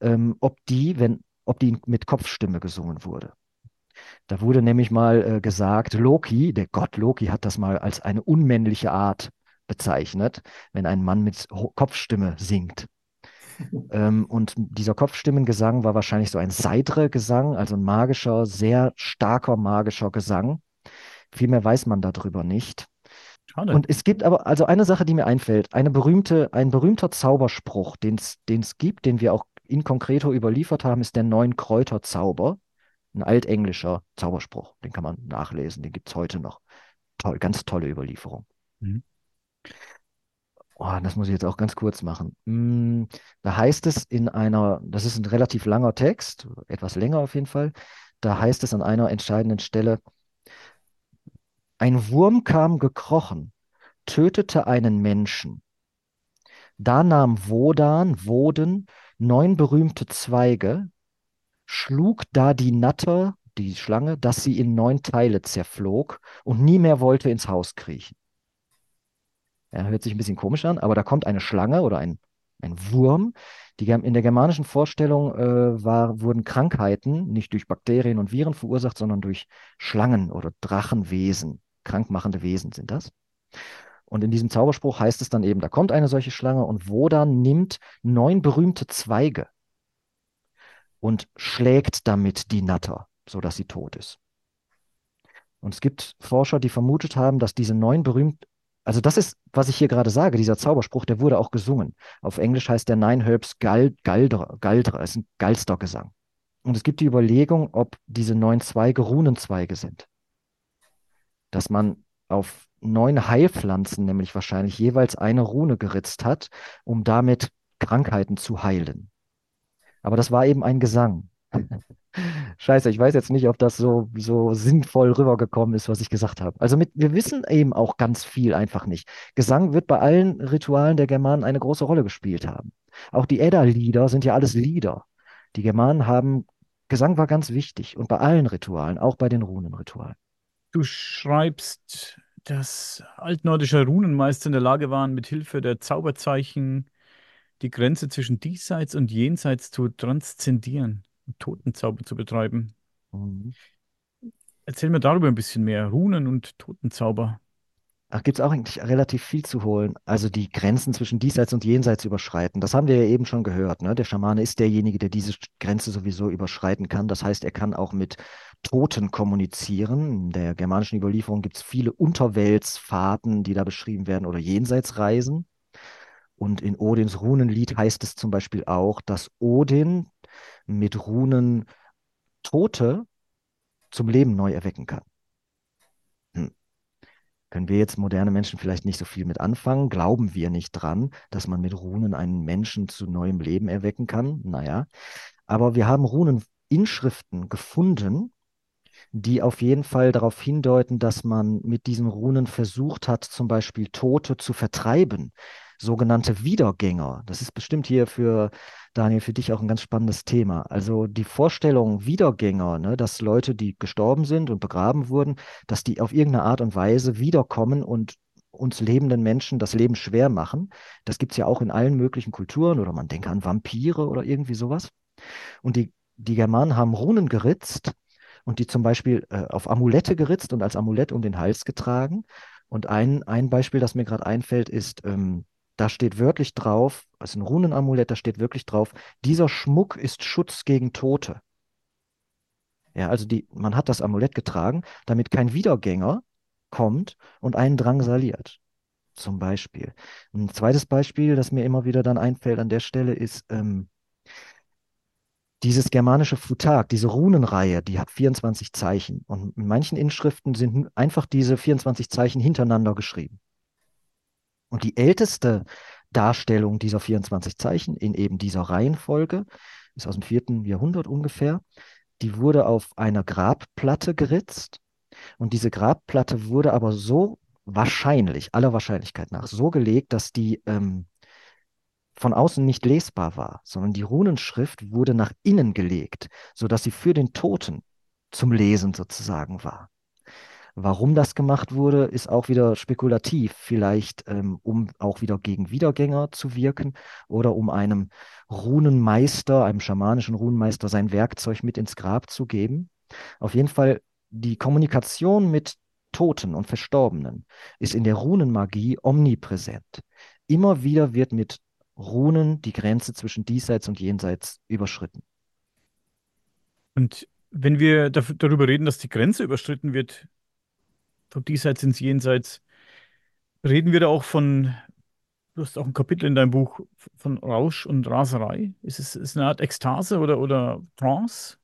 ähm, ob die, wenn, ob die mit Kopfstimme gesungen wurde. Da wurde nämlich mal äh, gesagt, Loki, der Gott Loki hat das mal als eine unmännliche Art bezeichnet, wenn ein Mann mit Ho- Kopfstimme singt. Ähm, und dieser Kopfstimmengesang war wahrscheinlich so ein Seidre-Gesang, also ein magischer, sehr starker magischer Gesang. Viel mehr weiß man darüber nicht. Schade. Und es gibt aber, also eine Sache, die mir einfällt, eine berühmte, ein berühmter Zauberspruch, den es gibt, den wir auch in concreto überliefert haben, ist der Neun-Kräuter-Zauber. Ein altenglischer Zauberspruch. Den kann man nachlesen, den gibt es heute noch. Toll, ganz tolle Überlieferung. Mhm. Oh, das muss ich jetzt auch ganz kurz machen. Mm, Da heißt es in einer, das ist ein relativ langer Text, etwas länger auf jeden Fall. Da heißt es an einer entscheidenden Stelle, ein Wurm kam gekrochen tötete einen Menschen. Da nahm Wodan, Woden, neun berühmte Zweige, schlug da die Natter, die Schlange, dass sie in neun Teile zerflog und nie mehr wollte ins Haus kriechen. Ja, hört sich ein bisschen komisch an, aber da kommt eine Schlange oder ein, ein Wurm. Die, in der germanischen Vorstellung äh, war, wurden Krankheiten nicht durch Bakterien und Viren verursacht, sondern durch Schlangen oder Drachenwesen. Krankmachende Wesen sind das. Und in diesem Zauberspruch heißt es dann eben, da kommt eine solche Schlange und Wodan nimmt neun berühmte Zweige und schlägt damit die Natter, sodass sie tot ist. Und es gibt Forscher, die vermutet haben, dass diese neun berühmt, also das ist, was ich hier gerade sage, dieser Zauberspruch, der wurde auch gesungen. Auf Englisch heißt der Nine Herbs Gal, Galdra, Galdra, ist ein Galstergesang. Und es gibt die Überlegung, ob diese neun Zweige Runenzweige sind. Dass man auf neun Heilpflanzen nämlich wahrscheinlich jeweils eine Rune geritzt hat, um damit Krankheiten zu heilen. Aber das war eben ein Gesang. Scheiße, ich weiß jetzt nicht, ob das so, so sinnvoll rübergekommen ist, was ich gesagt habe. Also mit, wir wissen eben auch ganz viel einfach nicht. Gesang wird bei allen Ritualen der Germanen eine große Rolle gespielt haben. Auch die Edda-Lieder sind ja alles Lieder. Die Germanen haben, Gesang war ganz wichtig und bei allen Ritualen, auch bei den Runenritualen. Du schreibst, dass altnordische Runenmeister in der Lage waren, mit Hilfe der Zauberzeichen die Grenze zwischen Diesseits und Jenseits zu transzendieren und Totenzauber zu betreiben. Mhm. Erzähl mir darüber ein bisschen mehr. Runen und Totenzauber. Gibt es auch eigentlich relativ viel zu holen. Also die Grenzen zwischen Diesseits und Jenseits überschreiten. Das haben wir ja eben schon gehört. Ne? Der Schamane ist derjenige, der diese Grenze sowieso überschreiten kann. Das heißt, er kann auch mit Toten kommunizieren. In der germanischen Überlieferung gibt es viele Unterweltsfahrten, die da beschrieben werden, oder Jenseitsreisen. Und in Odins Runenlied heißt es zum Beispiel auch, dass Odin mit Runen Tote zum Leben neu erwecken kann. Können wir jetzt moderne Menschen vielleicht nicht so viel mit anfangen? Glauben wir nicht dran, dass man mit Runen einen Menschen zu neuem Leben erwecken kann? Naja, aber wir haben Runeninschriften gefunden, die auf jeden Fall darauf hindeuten, dass man mit diesen Runen versucht hat, zum Beispiel Tote zu vertreiben. Sogenannte Wiedergänger. Das ist bestimmt hier für Daniel, für dich auch ein ganz spannendes Thema. Also die Vorstellung Wiedergänger, ne, dass Leute, die gestorben sind und begraben wurden, dass die auf irgendeine Art und Weise wiederkommen und uns lebenden Menschen das Leben schwer machen. Das gibt es ja auch in allen möglichen Kulturen oder man denke an Vampire oder irgendwie sowas. Und die, die Germanen haben Runen geritzt und die zum Beispiel äh, auf Amulette geritzt und als Amulett um den Hals getragen. Und ein, ein Beispiel, das mir gerade einfällt, ist ähm, da steht wörtlich drauf, also ein Runenamulett, da steht wirklich drauf, dieser Schmuck ist Schutz gegen Tote. Ja, also die, man hat das Amulett getragen, damit kein Wiedergänger kommt und einen drangsaliert. Zum Beispiel. Ein zweites Beispiel, das mir immer wieder dann einfällt an der Stelle, ist ähm, dieses germanische Futag, diese Runenreihe, die hat 24 Zeichen. Und in manchen Inschriften sind einfach diese 24 Zeichen hintereinander geschrieben. Und die älteste Darstellung dieser 24 Zeichen in eben dieser Reihenfolge ist aus dem vierten Jahrhundert ungefähr. Die wurde auf einer Grabplatte geritzt und diese Grabplatte wurde aber so wahrscheinlich, aller Wahrscheinlichkeit nach, so gelegt, dass die ähm, von außen nicht lesbar war, sondern die Runenschrift wurde nach innen gelegt, sodass sie für den Toten zum Lesen sozusagen war. Warum das gemacht wurde, ist auch wieder spekulativ. Vielleicht ähm, um auch wieder gegen Wiedergänger zu wirken oder um einem Runenmeister, einem schamanischen Runenmeister, sein Werkzeug mit ins Grab zu geben. Auf jeden Fall die Kommunikation mit Toten und Verstorbenen ist in der Runenmagie omnipräsent. Immer wieder wird mit Runen die Grenze zwischen Diesseits und Jenseits überschritten. Und wenn wir darüber reden, dass die Grenze überschritten wird, vom Diesseits ins Jenseits. Reden wir da auch von, du hast auch ein Kapitel in deinem Buch von Rausch und Raserei. Ist es ist eine Art Ekstase oder, oder Trance,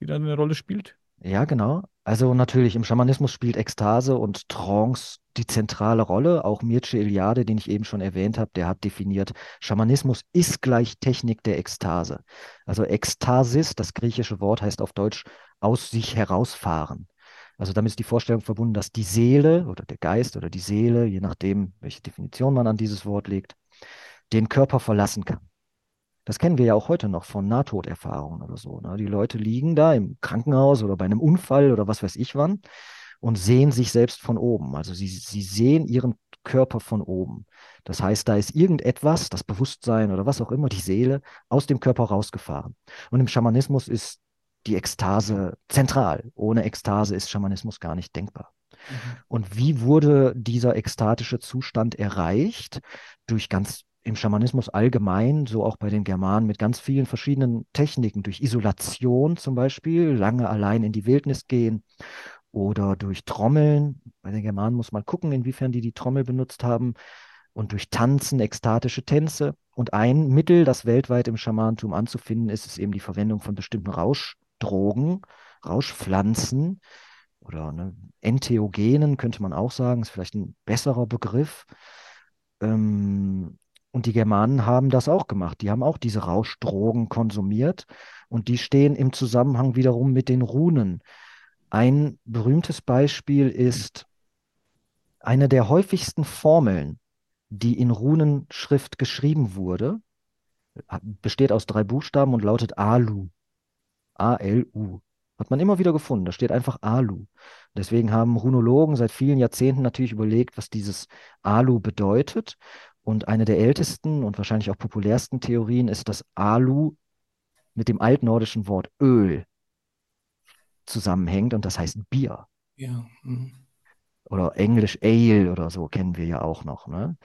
die da eine Rolle spielt? Ja, genau. Also natürlich, im Schamanismus spielt Ekstase und Trance die zentrale Rolle. Auch Mircea Eliade, den ich eben schon erwähnt habe, der hat definiert, Schamanismus ist gleich Technik der Ekstase. Also Ekstasis, das griechische Wort heißt auf Deutsch aus sich herausfahren. Also damit ist die Vorstellung verbunden, dass die Seele oder der Geist oder die Seele, je nachdem, welche Definition man an dieses Wort legt, den Körper verlassen kann. Das kennen wir ja auch heute noch von Nahtoderfahrungen oder so. Ne? Die Leute liegen da im Krankenhaus oder bei einem Unfall oder was weiß ich wann und sehen sich selbst von oben. Also sie, sie sehen ihren Körper von oben. Das heißt, da ist irgendetwas, das Bewusstsein oder was auch immer, die Seele, aus dem Körper rausgefahren. Und im Schamanismus ist die Ekstase zentral. Ohne Ekstase ist Schamanismus gar nicht denkbar. Mhm. Und wie wurde dieser ekstatische Zustand erreicht? Durch ganz im Schamanismus allgemein, so auch bei den Germanen, mit ganz vielen verschiedenen Techniken, durch Isolation zum Beispiel, lange allein in die Wildnis gehen oder durch Trommeln. Bei den Germanen muss man gucken, inwiefern die die Trommel benutzt haben und durch Tanzen, ekstatische Tänze. Und ein Mittel, das weltweit im Schamantum anzufinden ist, ist eben die Verwendung von bestimmten Rauschdrogen, Rauschpflanzen oder ne, Entheogenen, könnte man auch sagen, ist vielleicht ein besserer Begriff. Ähm, und die Germanen haben das auch gemacht. Die haben auch diese Rauschdrogen konsumiert und die stehen im Zusammenhang wiederum mit den Runen. Ein berühmtes Beispiel ist eine der häufigsten Formeln, die in Runenschrift geschrieben wurde, besteht aus drei Buchstaben und lautet Alu. A-L-U. Hat man immer wieder gefunden. Da steht einfach Alu. Deswegen haben Runologen seit vielen Jahrzehnten natürlich überlegt, was dieses Alu bedeutet. Und eine der ältesten und wahrscheinlich auch populärsten Theorien ist, dass Alu mit dem altnordischen Wort Öl zusammenhängt und das heißt Bier. Ja. Mhm. Oder Englisch Ale oder so kennen wir ja auch noch. Ne?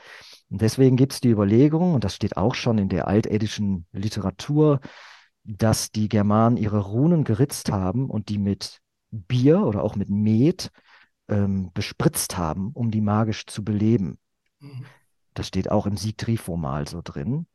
Und deswegen gibt es die Überlegung, und das steht auch schon in der altädischen Literatur, dass die Germanen ihre Runen geritzt haben und die mit Bier oder auch mit Met ähm, bespritzt haben, um die magisch zu beleben. Mhm. Das steht auch im Siegtrifo-Mal so drin.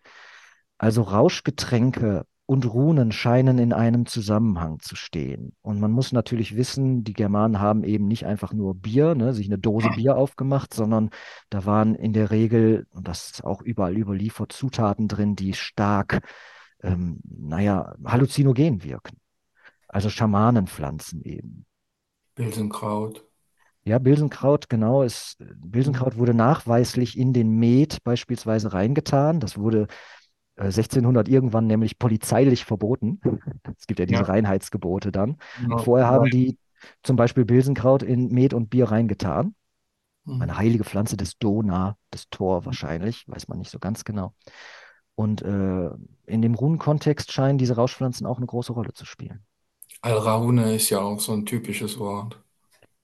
Also Rauschgetränke und Runen scheinen in einem Zusammenhang zu stehen. Und man muss natürlich wissen, die Germanen haben eben nicht einfach nur Bier, ne, sich eine Dose Bier aufgemacht, sondern da waren in der Regel, und das ist auch überall überliefert, Zutaten drin, die stark, ähm, naja, halluzinogen wirken. Also Schamanenpflanzen eben. Bilsenkraut. Ja, Bilsenkraut, genau. Ist, Bilsenkraut wurde nachweislich in den Met beispielsweise reingetan. Das wurde 1600 äh, irgendwann nämlich polizeilich verboten. Es gibt ja diese ja. Reinheitsgebote dann. Ja. Vorher haben die zum Beispiel Bilsenkraut in Met und Bier reingetan. Mhm. Eine heilige Pflanze des Dona, des Tor wahrscheinlich, weiß man nicht so ganz genau. Und äh, in dem Runenkontext scheinen diese Rauschpflanzen auch eine große Rolle zu spielen. Alraune ist ja auch so ein typisches Wort.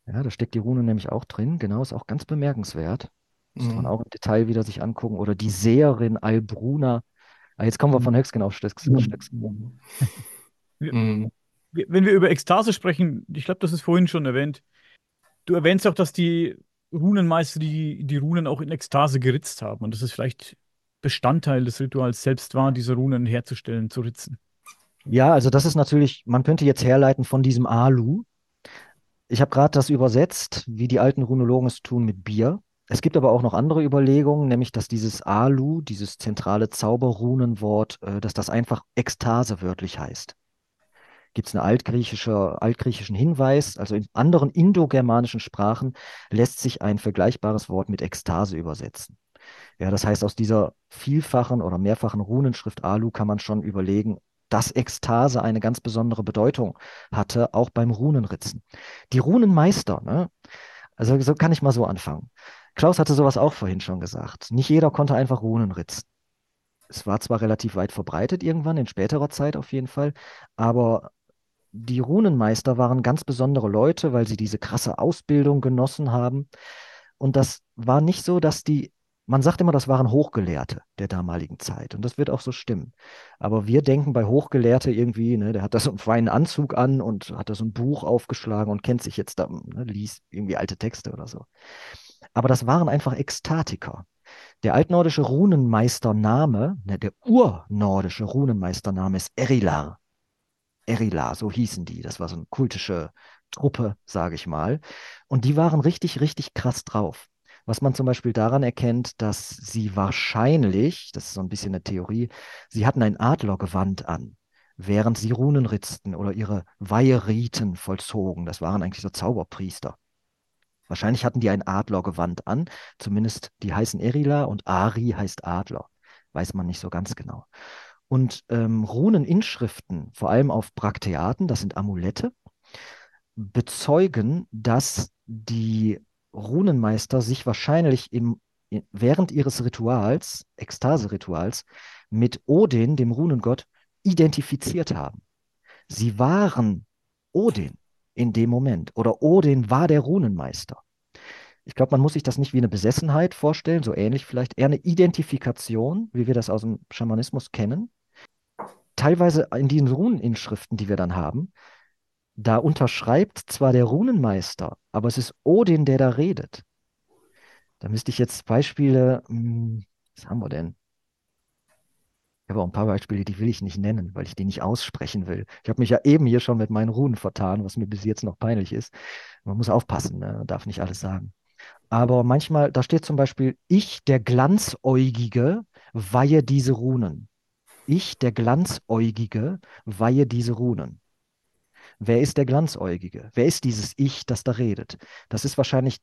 Ja, da steckt die Rune nämlich auch drin. Genau, ist auch ganz bemerkenswert. Muss mhm. man auch im Detail wieder sich angucken. Oder die Seherin Albruna Ah, jetzt kommen wir von Höchstgen auf Stöcksken. Mhm. Wenn wir über Ekstase sprechen, ich glaube, das ist vorhin schon erwähnt. Du erwähnst auch, dass die Runenmeister die, die Runen auch in Ekstase geritzt haben. Und das ist vielleicht Bestandteil des Rituals selbst war, diese Runen herzustellen, zu ritzen. Ja, also das ist natürlich, man könnte jetzt herleiten von diesem Alu. Ich habe gerade das übersetzt, wie die alten Runologen es tun mit Bier. Es gibt aber auch noch andere Überlegungen, nämlich dass dieses Alu, dieses zentrale Zauberrunenwort, äh, dass das einfach Ekstase wörtlich heißt. Gibt es einen altgriechische, altgriechischen Hinweis, also in anderen indogermanischen Sprachen lässt sich ein vergleichbares Wort mit Ekstase übersetzen. Ja, das heißt, aus dieser vielfachen oder mehrfachen Runenschrift Alu kann man schon überlegen, dass Ekstase eine ganz besondere Bedeutung hatte, auch beim Runenritzen. Die Runenmeister, ne? also so kann ich mal so anfangen. Klaus hatte sowas auch vorhin schon gesagt. Nicht jeder konnte einfach Runen ritzen. Es war zwar relativ weit verbreitet irgendwann, in späterer Zeit auf jeden Fall, aber die Runenmeister waren ganz besondere Leute, weil sie diese krasse Ausbildung genossen haben. Und das war nicht so, dass die, man sagt immer, das waren Hochgelehrte der damaligen Zeit. Und das wird auch so stimmen. Aber wir denken bei Hochgelehrte irgendwie, ne, der hat da so einen feinen Anzug an und hat da so ein Buch aufgeschlagen und kennt sich jetzt da, ne, liest irgendwie alte Texte oder so. Aber das waren einfach Ekstatiker. Der altnordische Runenmeistername, ne, der urnordische Runenmeistername ist Erilar. Erilar, so hießen die. Das war so eine kultische Truppe, sage ich mal. Und die waren richtig, richtig krass drauf. Was man zum Beispiel daran erkennt, dass sie wahrscheinlich, das ist so ein bisschen eine Theorie, sie hatten ein Adlergewand an. während sie Runen ritzten oder ihre Weiheriten vollzogen. Das waren eigentlich so Zauberpriester. Wahrscheinlich hatten die ein Adlergewand an, zumindest die heißen Erila und Ari heißt Adler. Weiß man nicht so ganz genau. Und ähm, Runeninschriften, vor allem auf Brakteaten, das sind Amulette, bezeugen, dass die Runenmeister sich wahrscheinlich im, während ihres Rituals, Ekstase-Rituals, mit Odin, dem Runengott, identifiziert haben. Sie waren Odin in dem Moment oder Odin war der Runenmeister. Ich glaube, man muss sich das nicht wie eine Besessenheit vorstellen, so ähnlich vielleicht, eher eine Identifikation, wie wir das aus dem Schamanismus kennen. Teilweise in diesen Runeninschriften, die wir dann haben, da unterschreibt zwar der Runenmeister, aber es ist Odin, der da redet. Da müsste ich jetzt Beispiele, hm, was haben wir denn? Ich habe auch ein paar Beispiele, die will ich nicht nennen, weil ich die nicht aussprechen will. Ich habe mich ja eben hier schon mit meinen Runen vertan, was mir bis jetzt noch peinlich ist. Man muss aufpassen, ne? man darf nicht alles sagen. Aber manchmal, da steht zum Beispiel, ich, der Glanzäugige, weihe diese Runen. Ich, der Glanzäugige, weihe diese Runen. Wer ist der Glanzäugige? Wer ist dieses Ich, das da redet? Das ist wahrscheinlich,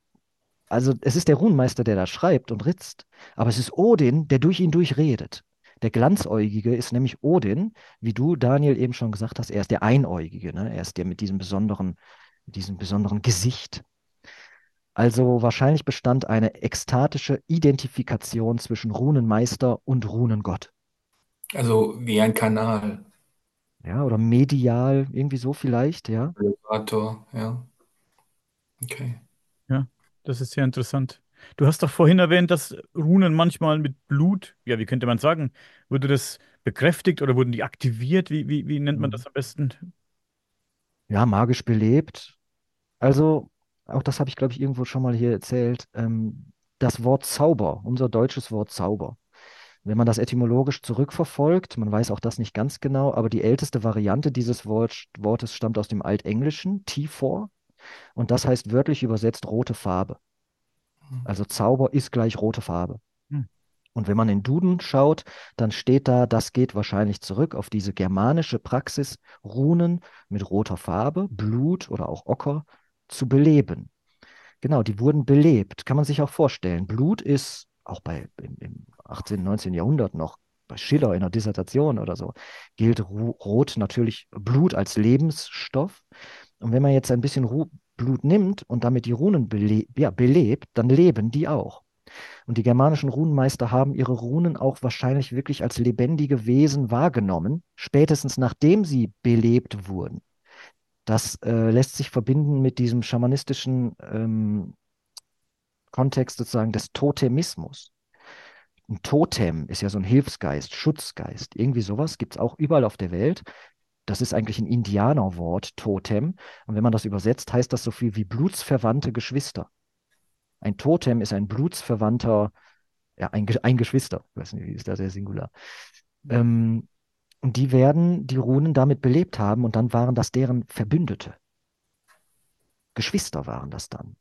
also es ist der Runenmeister, der da schreibt und ritzt, aber es ist Odin, der durch ihn durchredet. Der Glanzäugige ist nämlich Odin, wie du, Daniel, eben schon gesagt hast, er ist der Einäugige, ne? er ist der mit diesem besonderen, mit diesem besonderen Gesicht. Also wahrscheinlich bestand eine ekstatische Identifikation zwischen Runenmeister und Runengott. Also wie ein Kanal. Ja, oder medial, irgendwie so vielleicht, ja. Elevator, ja. Okay. Ja, das ist sehr interessant. Du hast doch vorhin erwähnt, dass Runen manchmal mit Blut, ja, wie könnte man sagen, wurde das bekräftigt oder wurden die aktiviert? Wie, wie, wie nennt man Mhm. das am besten? Ja, magisch belebt. Also, auch das habe ich, glaube ich, irgendwo schon mal hier erzählt. Ähm, das Wort Zauber, unser deutsches Wort Zauber. Wenn man das etymologisch zurückverfolgt, man weiß auch das nicht ganz genau, aber die älteste Variante dieses Wort, Wortes stammt aus dem Altenglischen, T4, und das heißt wörtlich übersetzt rote Farbe. Also Zauber ist gleich rote Farbe. Hm. Und wenn man in Duden schaut, dann steht da, das geht wahrscheinlich zurück auf diese germanische Praxis, Runen mit roter Farbe, Blut oder auch Ocker zu beleben. Genau, die wurden belebt. Kann man sich auch vorstellen. Blut ist auch bei, im, im 18., 19. Jahrhundert noch, bei Schiller in der Dissertation oder so, gilt Rot natürlich Blut als Lebensstoff. Und wenn man jetzt ein bisschen Blut nimmt und damit die Runen bele ja, belebt, dann leben die auch. Und die germanischen Runenmeister haben ihre Runen auch wahrscheinlich wirklich als lebendige Wesen wahrgenommen, spätestens nachdem sie belebt wurden. Das äh, lässt sich verbinden mit diesem schamanistischen ähm, Kontext sozusagen des Totemismus. Ein Totem ist ja so ein Hilfsgeist, Schutzgeist. Irgendwie sowas gibt es auch überall auf der Welt. Das ist eigentlich ein Indianerwort, Totem. Und wenn man das übersetzt, heißt das so viel wie blutsverwandte Geschwister. Ein Totem ist ein blutsverwandter, ja, ein, ein Geschwister. Ich weiß nicht, wie ist da sehr singular. Ähm, und die werden die Runen damit belebt haben und dann waren das deren Verbündete. Geschwister waren das dann.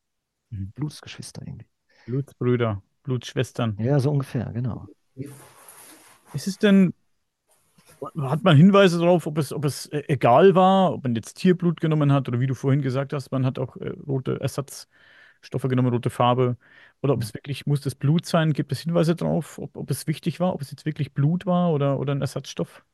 Mhm. Blutsgeschwister irgendwie. Blutsbrüder, Blutschwestern. Ja, so ungefähr, genau. Ist es denn, hat man Hinweise darauf, ob es, ob es äh, egal war, ob man jetzt Tierblut genommen hat oder wie du vorhin gesagt hast, man hat auch äh, rote Ersatzstoffe genommen, rote Farbe, oder ob es wirklich, muss das Blut sein? Gibt es Hinweise darauf, ob, ob es wichtig war, ob es jetzt wirklich Blut war oder, oder ein Ersatzstoff?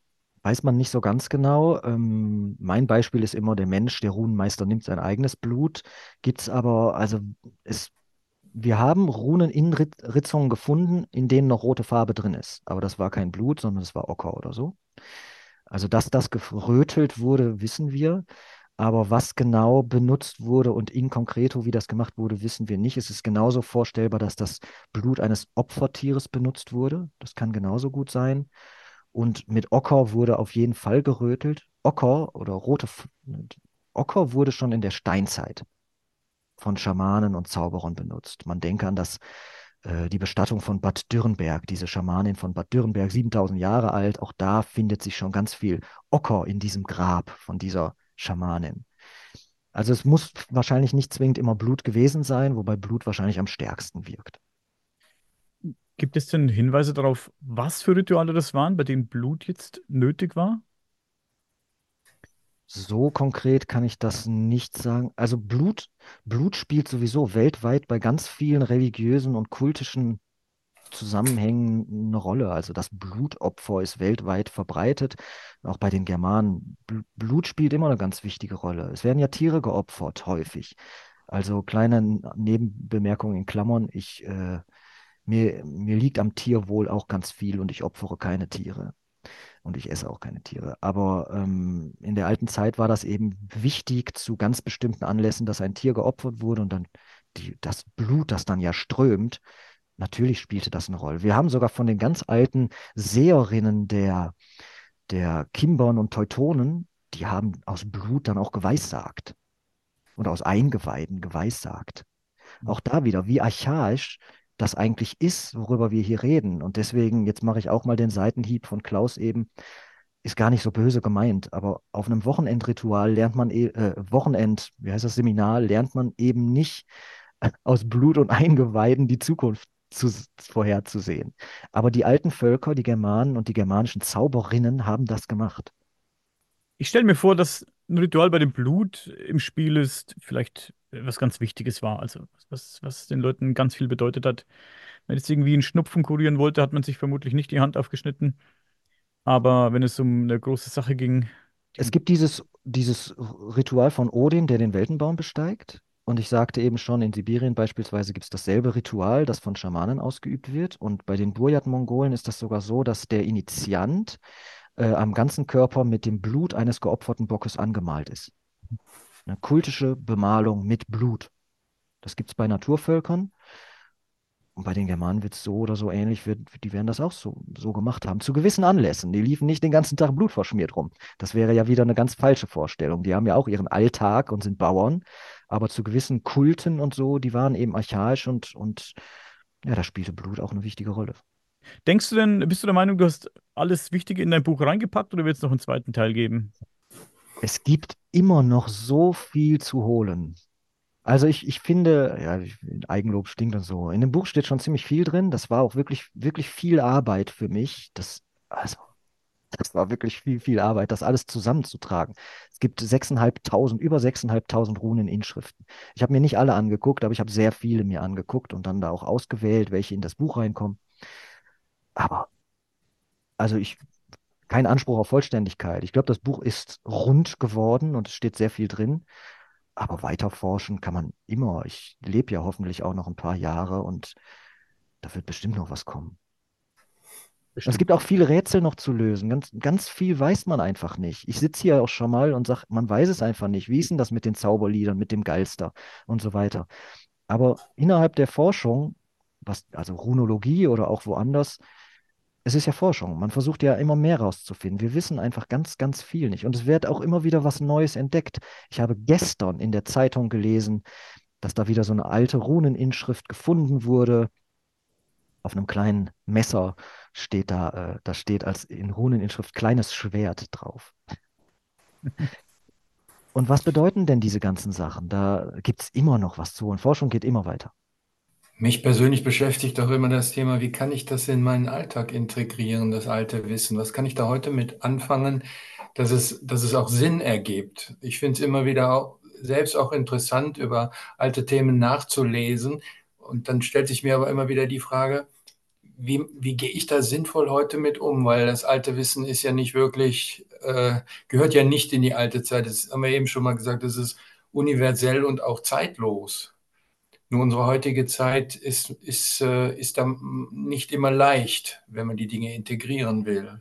Weiß man nicht so ganz genau. Ähm, mein Beispiel ist immer der Mensch, der Runenmeister nimmt sein eigenes Blut. Gibt es aber, also es, wir haben Runeninnenritzungen gefunden, in denen noch rote Farbe drin ist. Aber das war kein Blut, sondern das war Ocker oder so. Also, dass das gerötelt wurde, wissen wir. Aber was genau benutzt wurde und in concreto, wie das gemacht wurde, wissen wir nicht. Es ist genauso vorstellbar, dass das Blut eines Opfertieres benutzt wurde. Das kann genauso gut sein. Und mit Ocker wurde auf jeden Fall gerötelt. Ocker oder rote Ocker wurde schon in der Steinzeit von Schamanen und Zauberern benutzt. Man denke an das, äh, die Bestattung von Bad Dürrenberg, diese Schamanin von Bad Dürrenberg, 7000 Jahre alt. Auch da findet sich schon ganz viel Ocker in diesem Grab von dieser Schamanin. Also es muss wahrscheinlich nicht zwingend immer Blut gewesen sein, wobei Blut wahrscheinlich am stärksten wirkt. Gibt es denn Hinweise darauf, was für Rituale das waren, bei denen Blut jetzt nötig war? So konkret kann ich das nicht sagen. Also Blut, Blut spielt sowieso weltweit bei ganz vielen religiösen und kultischen Zusammenhängen eine Rolle. Also das Blutopfer ist weltweit verbreitet, auch bei den Germanen. Blut spielt immer eine ganz wichtige Rolle. Es werden ja Tiere geopfert, häufig. Also kleine Nebenbemerkung in Klammern, ich, äh, mir, mir liegt am Tierwohl auch ganz viel und ich opfere keine Tiere und ich esse auch keine Tiere. Aber ähm, in der alten Zeit war das eben wichtig zu ganz bestimmten Anlässen, dass ein Tier geopfert wurde und dann die, das Blut, das dann ja strömt, natürlich spielte das eine Rolle. Wir haben sogar von den ganz alten Seherinnen der, der Kimbern und Teutonen, die haben aus Blut dann auch geweissagt und aus Eingeweiden geweissagt. Auch da wieder, wie archaisch das eigentlich ist, worüber wir hier reden. Und deswegen, jetzt mache ich auch mal den Seitenhieb von Klaus eben, ist gar nicht so böse gemeint, aber auf einem Wochenendritual lernt man, e, äh, Wochenend, wie heißt das Seminar, lernt man eben nicht aus Blut und Eingeweiden die Zukunft zu, vorherzusehen. Aber die alten Völker, die Germanen und die germanischen Zauberinnen haben das gemacht. Ich stelle mir vor, dass ein Ritual bei dem Blut im Spiel ist, vielleicht was ganz Wichtiges war. Also was, was den Leuten ganz viel bedeutet hat. Wenn es irgendwie einen Schnupfen kurieren wollte, hat man sich vermutlich nicht die Hand aufgeschnitten. Aber wenn es um eine große Sache ging. Es gibt dieses, dieses Ritual von Odin, der den Weltenbaum besteigt. Und ich sagte eben schon, in Sibirien beispielsweise gibt es dasselbe Ritual, das von Schamanen ausgeübt wird. Und bei den Burjat-Mongolen ist das sogar so, dass der Initiant äh, am ganzen Körper mit dem Blut eines geopferten Bockes angemalt ist. Eine kultische Bemalung mit Blut. Das gibt es bei Naturvölkern. Und bei den Germanen wird es so oder so ähnlich, die werden das auch so, so gemacht haben, zu gewissen Anlässen. Die liefen nicht den ganzen Tag blutverschmiert rum. Das wäre ja wieder eine ganz falsche Vorstellung. Die haben ja auch ihren Alltag und sind Bauern, aber zu gewissen Kulten und so, die waren eben archaisch und, und ja, da spielte Blut auch eine wichtige Rolle. Denkst du denn, bist du der Meinung, du hast alles Wichtige in dein Buch reingepackt oder wird es noch einen zweiten Teil geben? Es gibt immer noch so viel zu holen. Also ich, ich finde, ja, Eigenlob stinkt und so. In dem Buch steht schon ziemlich viel drin. Das war auch wirklich, wirklich viel Arbeit für mich. Das, also, das war wirklich viel, viel Arbeit, das alles zusammenzutragen. Es gibt 6.500, über 6.500 Runeninschriften. Ich habe mir nicht alle angeguckt, aber ich habe sehr viele mir angeguckt und dann da auch ausgewählt, welche in das Buch reinkommen. Aber, also ich, kein Anspruch auf Vollständigkeit. Ich glaube, das Buch ist rund geworden und es steht sehr viel drin. Aber weiter forschen kann man immer. Ich lebe ja hoffentlich auch noch ein paar Jahre und da wird bestimmt noch was kommen. Bestimmt. Es gibt auch viele Rätsel noch zu lösen. Ganz, ganz viel weiß man einfach nicht. Ich sitze hier auch schon mal und sage, man weiß es einfach nicht. Wie ist denn das mit den Zauberliedern, mit dem Geilster und so weiter? Aber innerhalb der Forschung, was, also Runologie oder auch woanders, es ist ja Forschung. Man versucht ja immer mehr rauszufinden. Wir wissen einfach ganz, ganz viel nicht. Und es wird auch immer wieder was Neues entdeckt. Ich habe gestern in der Zeitung gelesen, dass da wieder so eine alte Runeninschrift gefunden wurde. Auf einem kleinen Messer steht da, äh, da steht als in Runeninschrift kleines Schwert drauf. Und was bedeuten denn diese ganzen Sachen? Da gibt es immer noch was zu und Forschung geht immer weiter. Mich persönlich beschäftigt auch immer das Thema, wie kann ich das in meinen Alltag integrieren, das alte Wissen? Was kann ich da heute mit anfangen, dass es, dass es auch Sinn ergibt? Ich finde es immer wieder auch, selbst auch interessant, über alte Themen nachzulesen. Und dann stellt sich mir aber immer wieder die Frage, wie, wie gehe ich da sinnvoll heute mit um? Weil das alte Wissen ist ja nicht wirklich, äh, gehört ja nicht in die alte Zeit. Das haben wir eben schon mal gesagt, das ist universell und auch zeitlos. Nur unsere heutige Zeit ist, ist, äh, ist da nicht immer leicht, wenn man die Dinge integrieren will.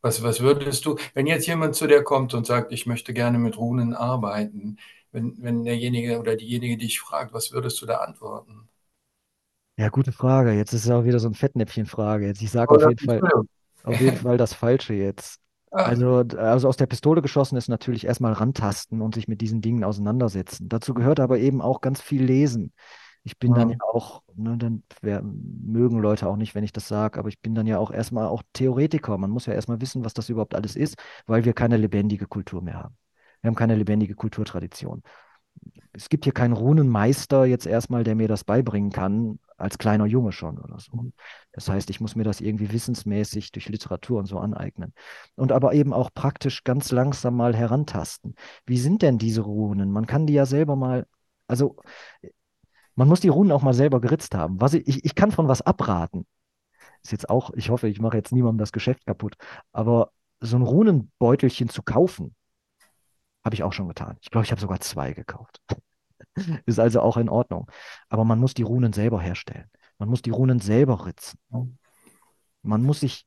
Was, was würdest du, wenn jetzt jemand zu dir kommt und sagt, ich möchte gerne mit Runen arbeiten, wenn, wenn derjenige oder diejenige dich fragt, was würdest du da antworten? Ja, gute Frage. Jetzt ist es auch wieder so ein Fettnäpfchen-Frage. Jetzt, ich sage auf jeden Fall, auf jeden Fall das Falsche jetzt. Ah. Also, also aus der Pistole geschossen ist natürlich erstmal rantasten und sich mit diesen Dingen auseinandersetzen. Dazu gehört aber eben auch ganz viel Lesen. Ich bin dann ja auch, ne, dann wär, mögen Leute auch nicht, wenn ich das sage, aber ich bin dann ja auch erstmal auch Theoretiker. Man muss ja erstmal wissen, was das überhaupt alles ist, weil wir keine lebendige Kultur mehr haben. Wir haben keine lebendige Kulturtradition. Es gibt hier keinen Runenmeister jetzt erstmal, der mir das beibringen kann. als kleiner Junge schon oder so. Das heißt, ich muss mir das irgendwie wissensmäßig durch Literatur und so aneignen. Und aber eben auch praktisch ganz langsam mal herantasten. Wie sind denn diese Runen? Man kann die ja selber mal, also man muss die Runen auch mal selber geritzt haben. Was ich, ich, ich kann von was abraten. Ist jetzt auch, ich hoffe, ich mache jetzt niemandem das Geschäft kaputt, aber so ein Runenbeutelchen zu kaufen, habe ich auch schon getan. Ich glaube, ich habe sogar zwei gekauft. Ist also auch in Ordnung. Aber man muss die Runen selber herstellen. Man muss die Runen selber ritzen. Man muss sich,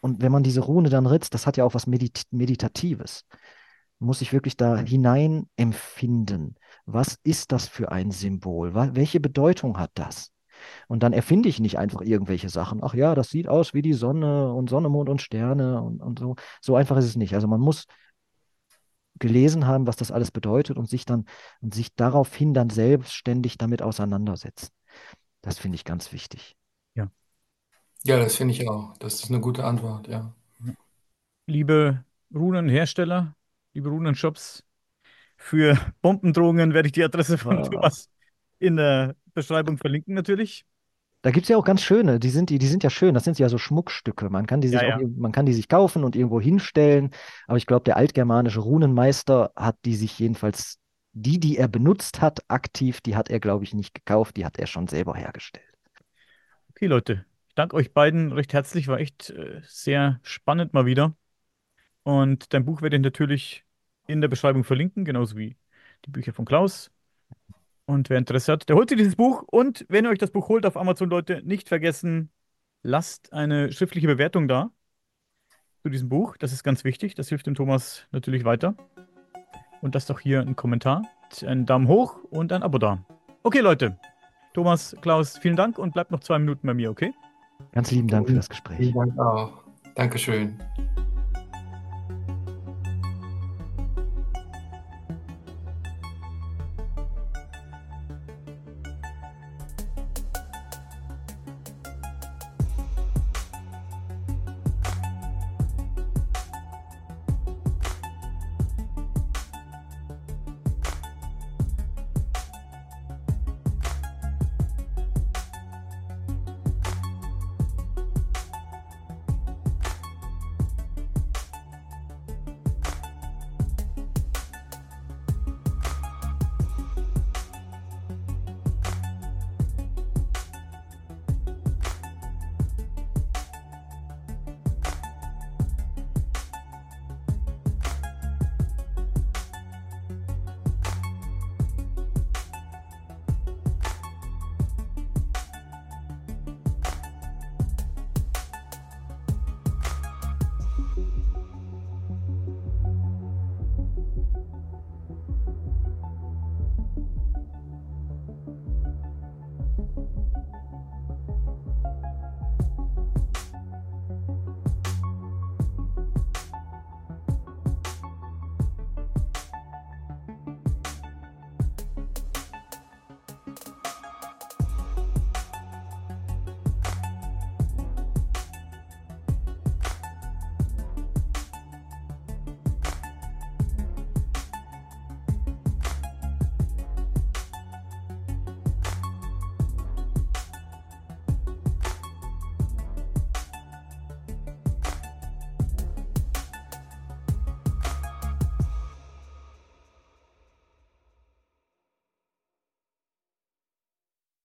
und wenn man diese Rune dann ritzt, das hat ja auch was Medit Meditatives. Muss sich wirklich da hinein empfinden. Was ist das für ein Symbol? Welche Bedeutung hat das? Und dann erfinde ich nicht einfach irgendwelche Sachen. Ach ja, das sieht aus wie die Sonne und Sonne, Mond und Sterne und, und so. So einfach ist es nicht. Also man muss gelesen haben, was das alles bedeutet und sich dann und sich daraufhin dann selbstständig damit auseinandersetzen. Das finde ich ganz wichtig. Ja. Ja, das finde ich auch. Das ist eine gute Antwort, ja. Liebe Runenhersteller, liebe Runenshops, für Bombendrohungen werde ich die Adresse von ja. Thomas in der Beschreibung verlinken natürlich. Da gibt es ja auch ganz schöne, die sind, die, die sind ja schön, das sind ja so Schmuckstücke. Man kann die sich, ja, auch, man kann die sich kaufen und irgendwo hinstellen. Aber ich glaube, der altgermanische Runenmeister hat die sich jedenfalls, die, die er benutzt hat, aktiv, die hat er, glaube ich, nicht gekauft, die hat er schon selber hergestellt. Okay, Leute, ich danke euch beiden recht herzlich, war echt äh, sehr spannend mal wieder. Und dein Buch werde ich natürlich in der Beschreibung verlinken, genauso wie die Bücher von Klaus. Und wer Interesse hat, der holt sich dieses Buch. Und wenn ihr euch das Buch holt auf Amazon, Leute, nicht vergessen, lasst eine schriftliche Bewertung da zu diesem Buch. Das ist ganz wichtig. Das hilft dem Thomas natürlich weiter. Und lasst doch hier einen Kommentar, einen Daumen hoch und ein Abo da. Okay, Leute. Thomas, Klaus, vielen Dank und bleibt noch zwei Minuten bei mir, okay? Ganz lieben Dank für das Gespräch. Vielen Dank auch. Dankeschön.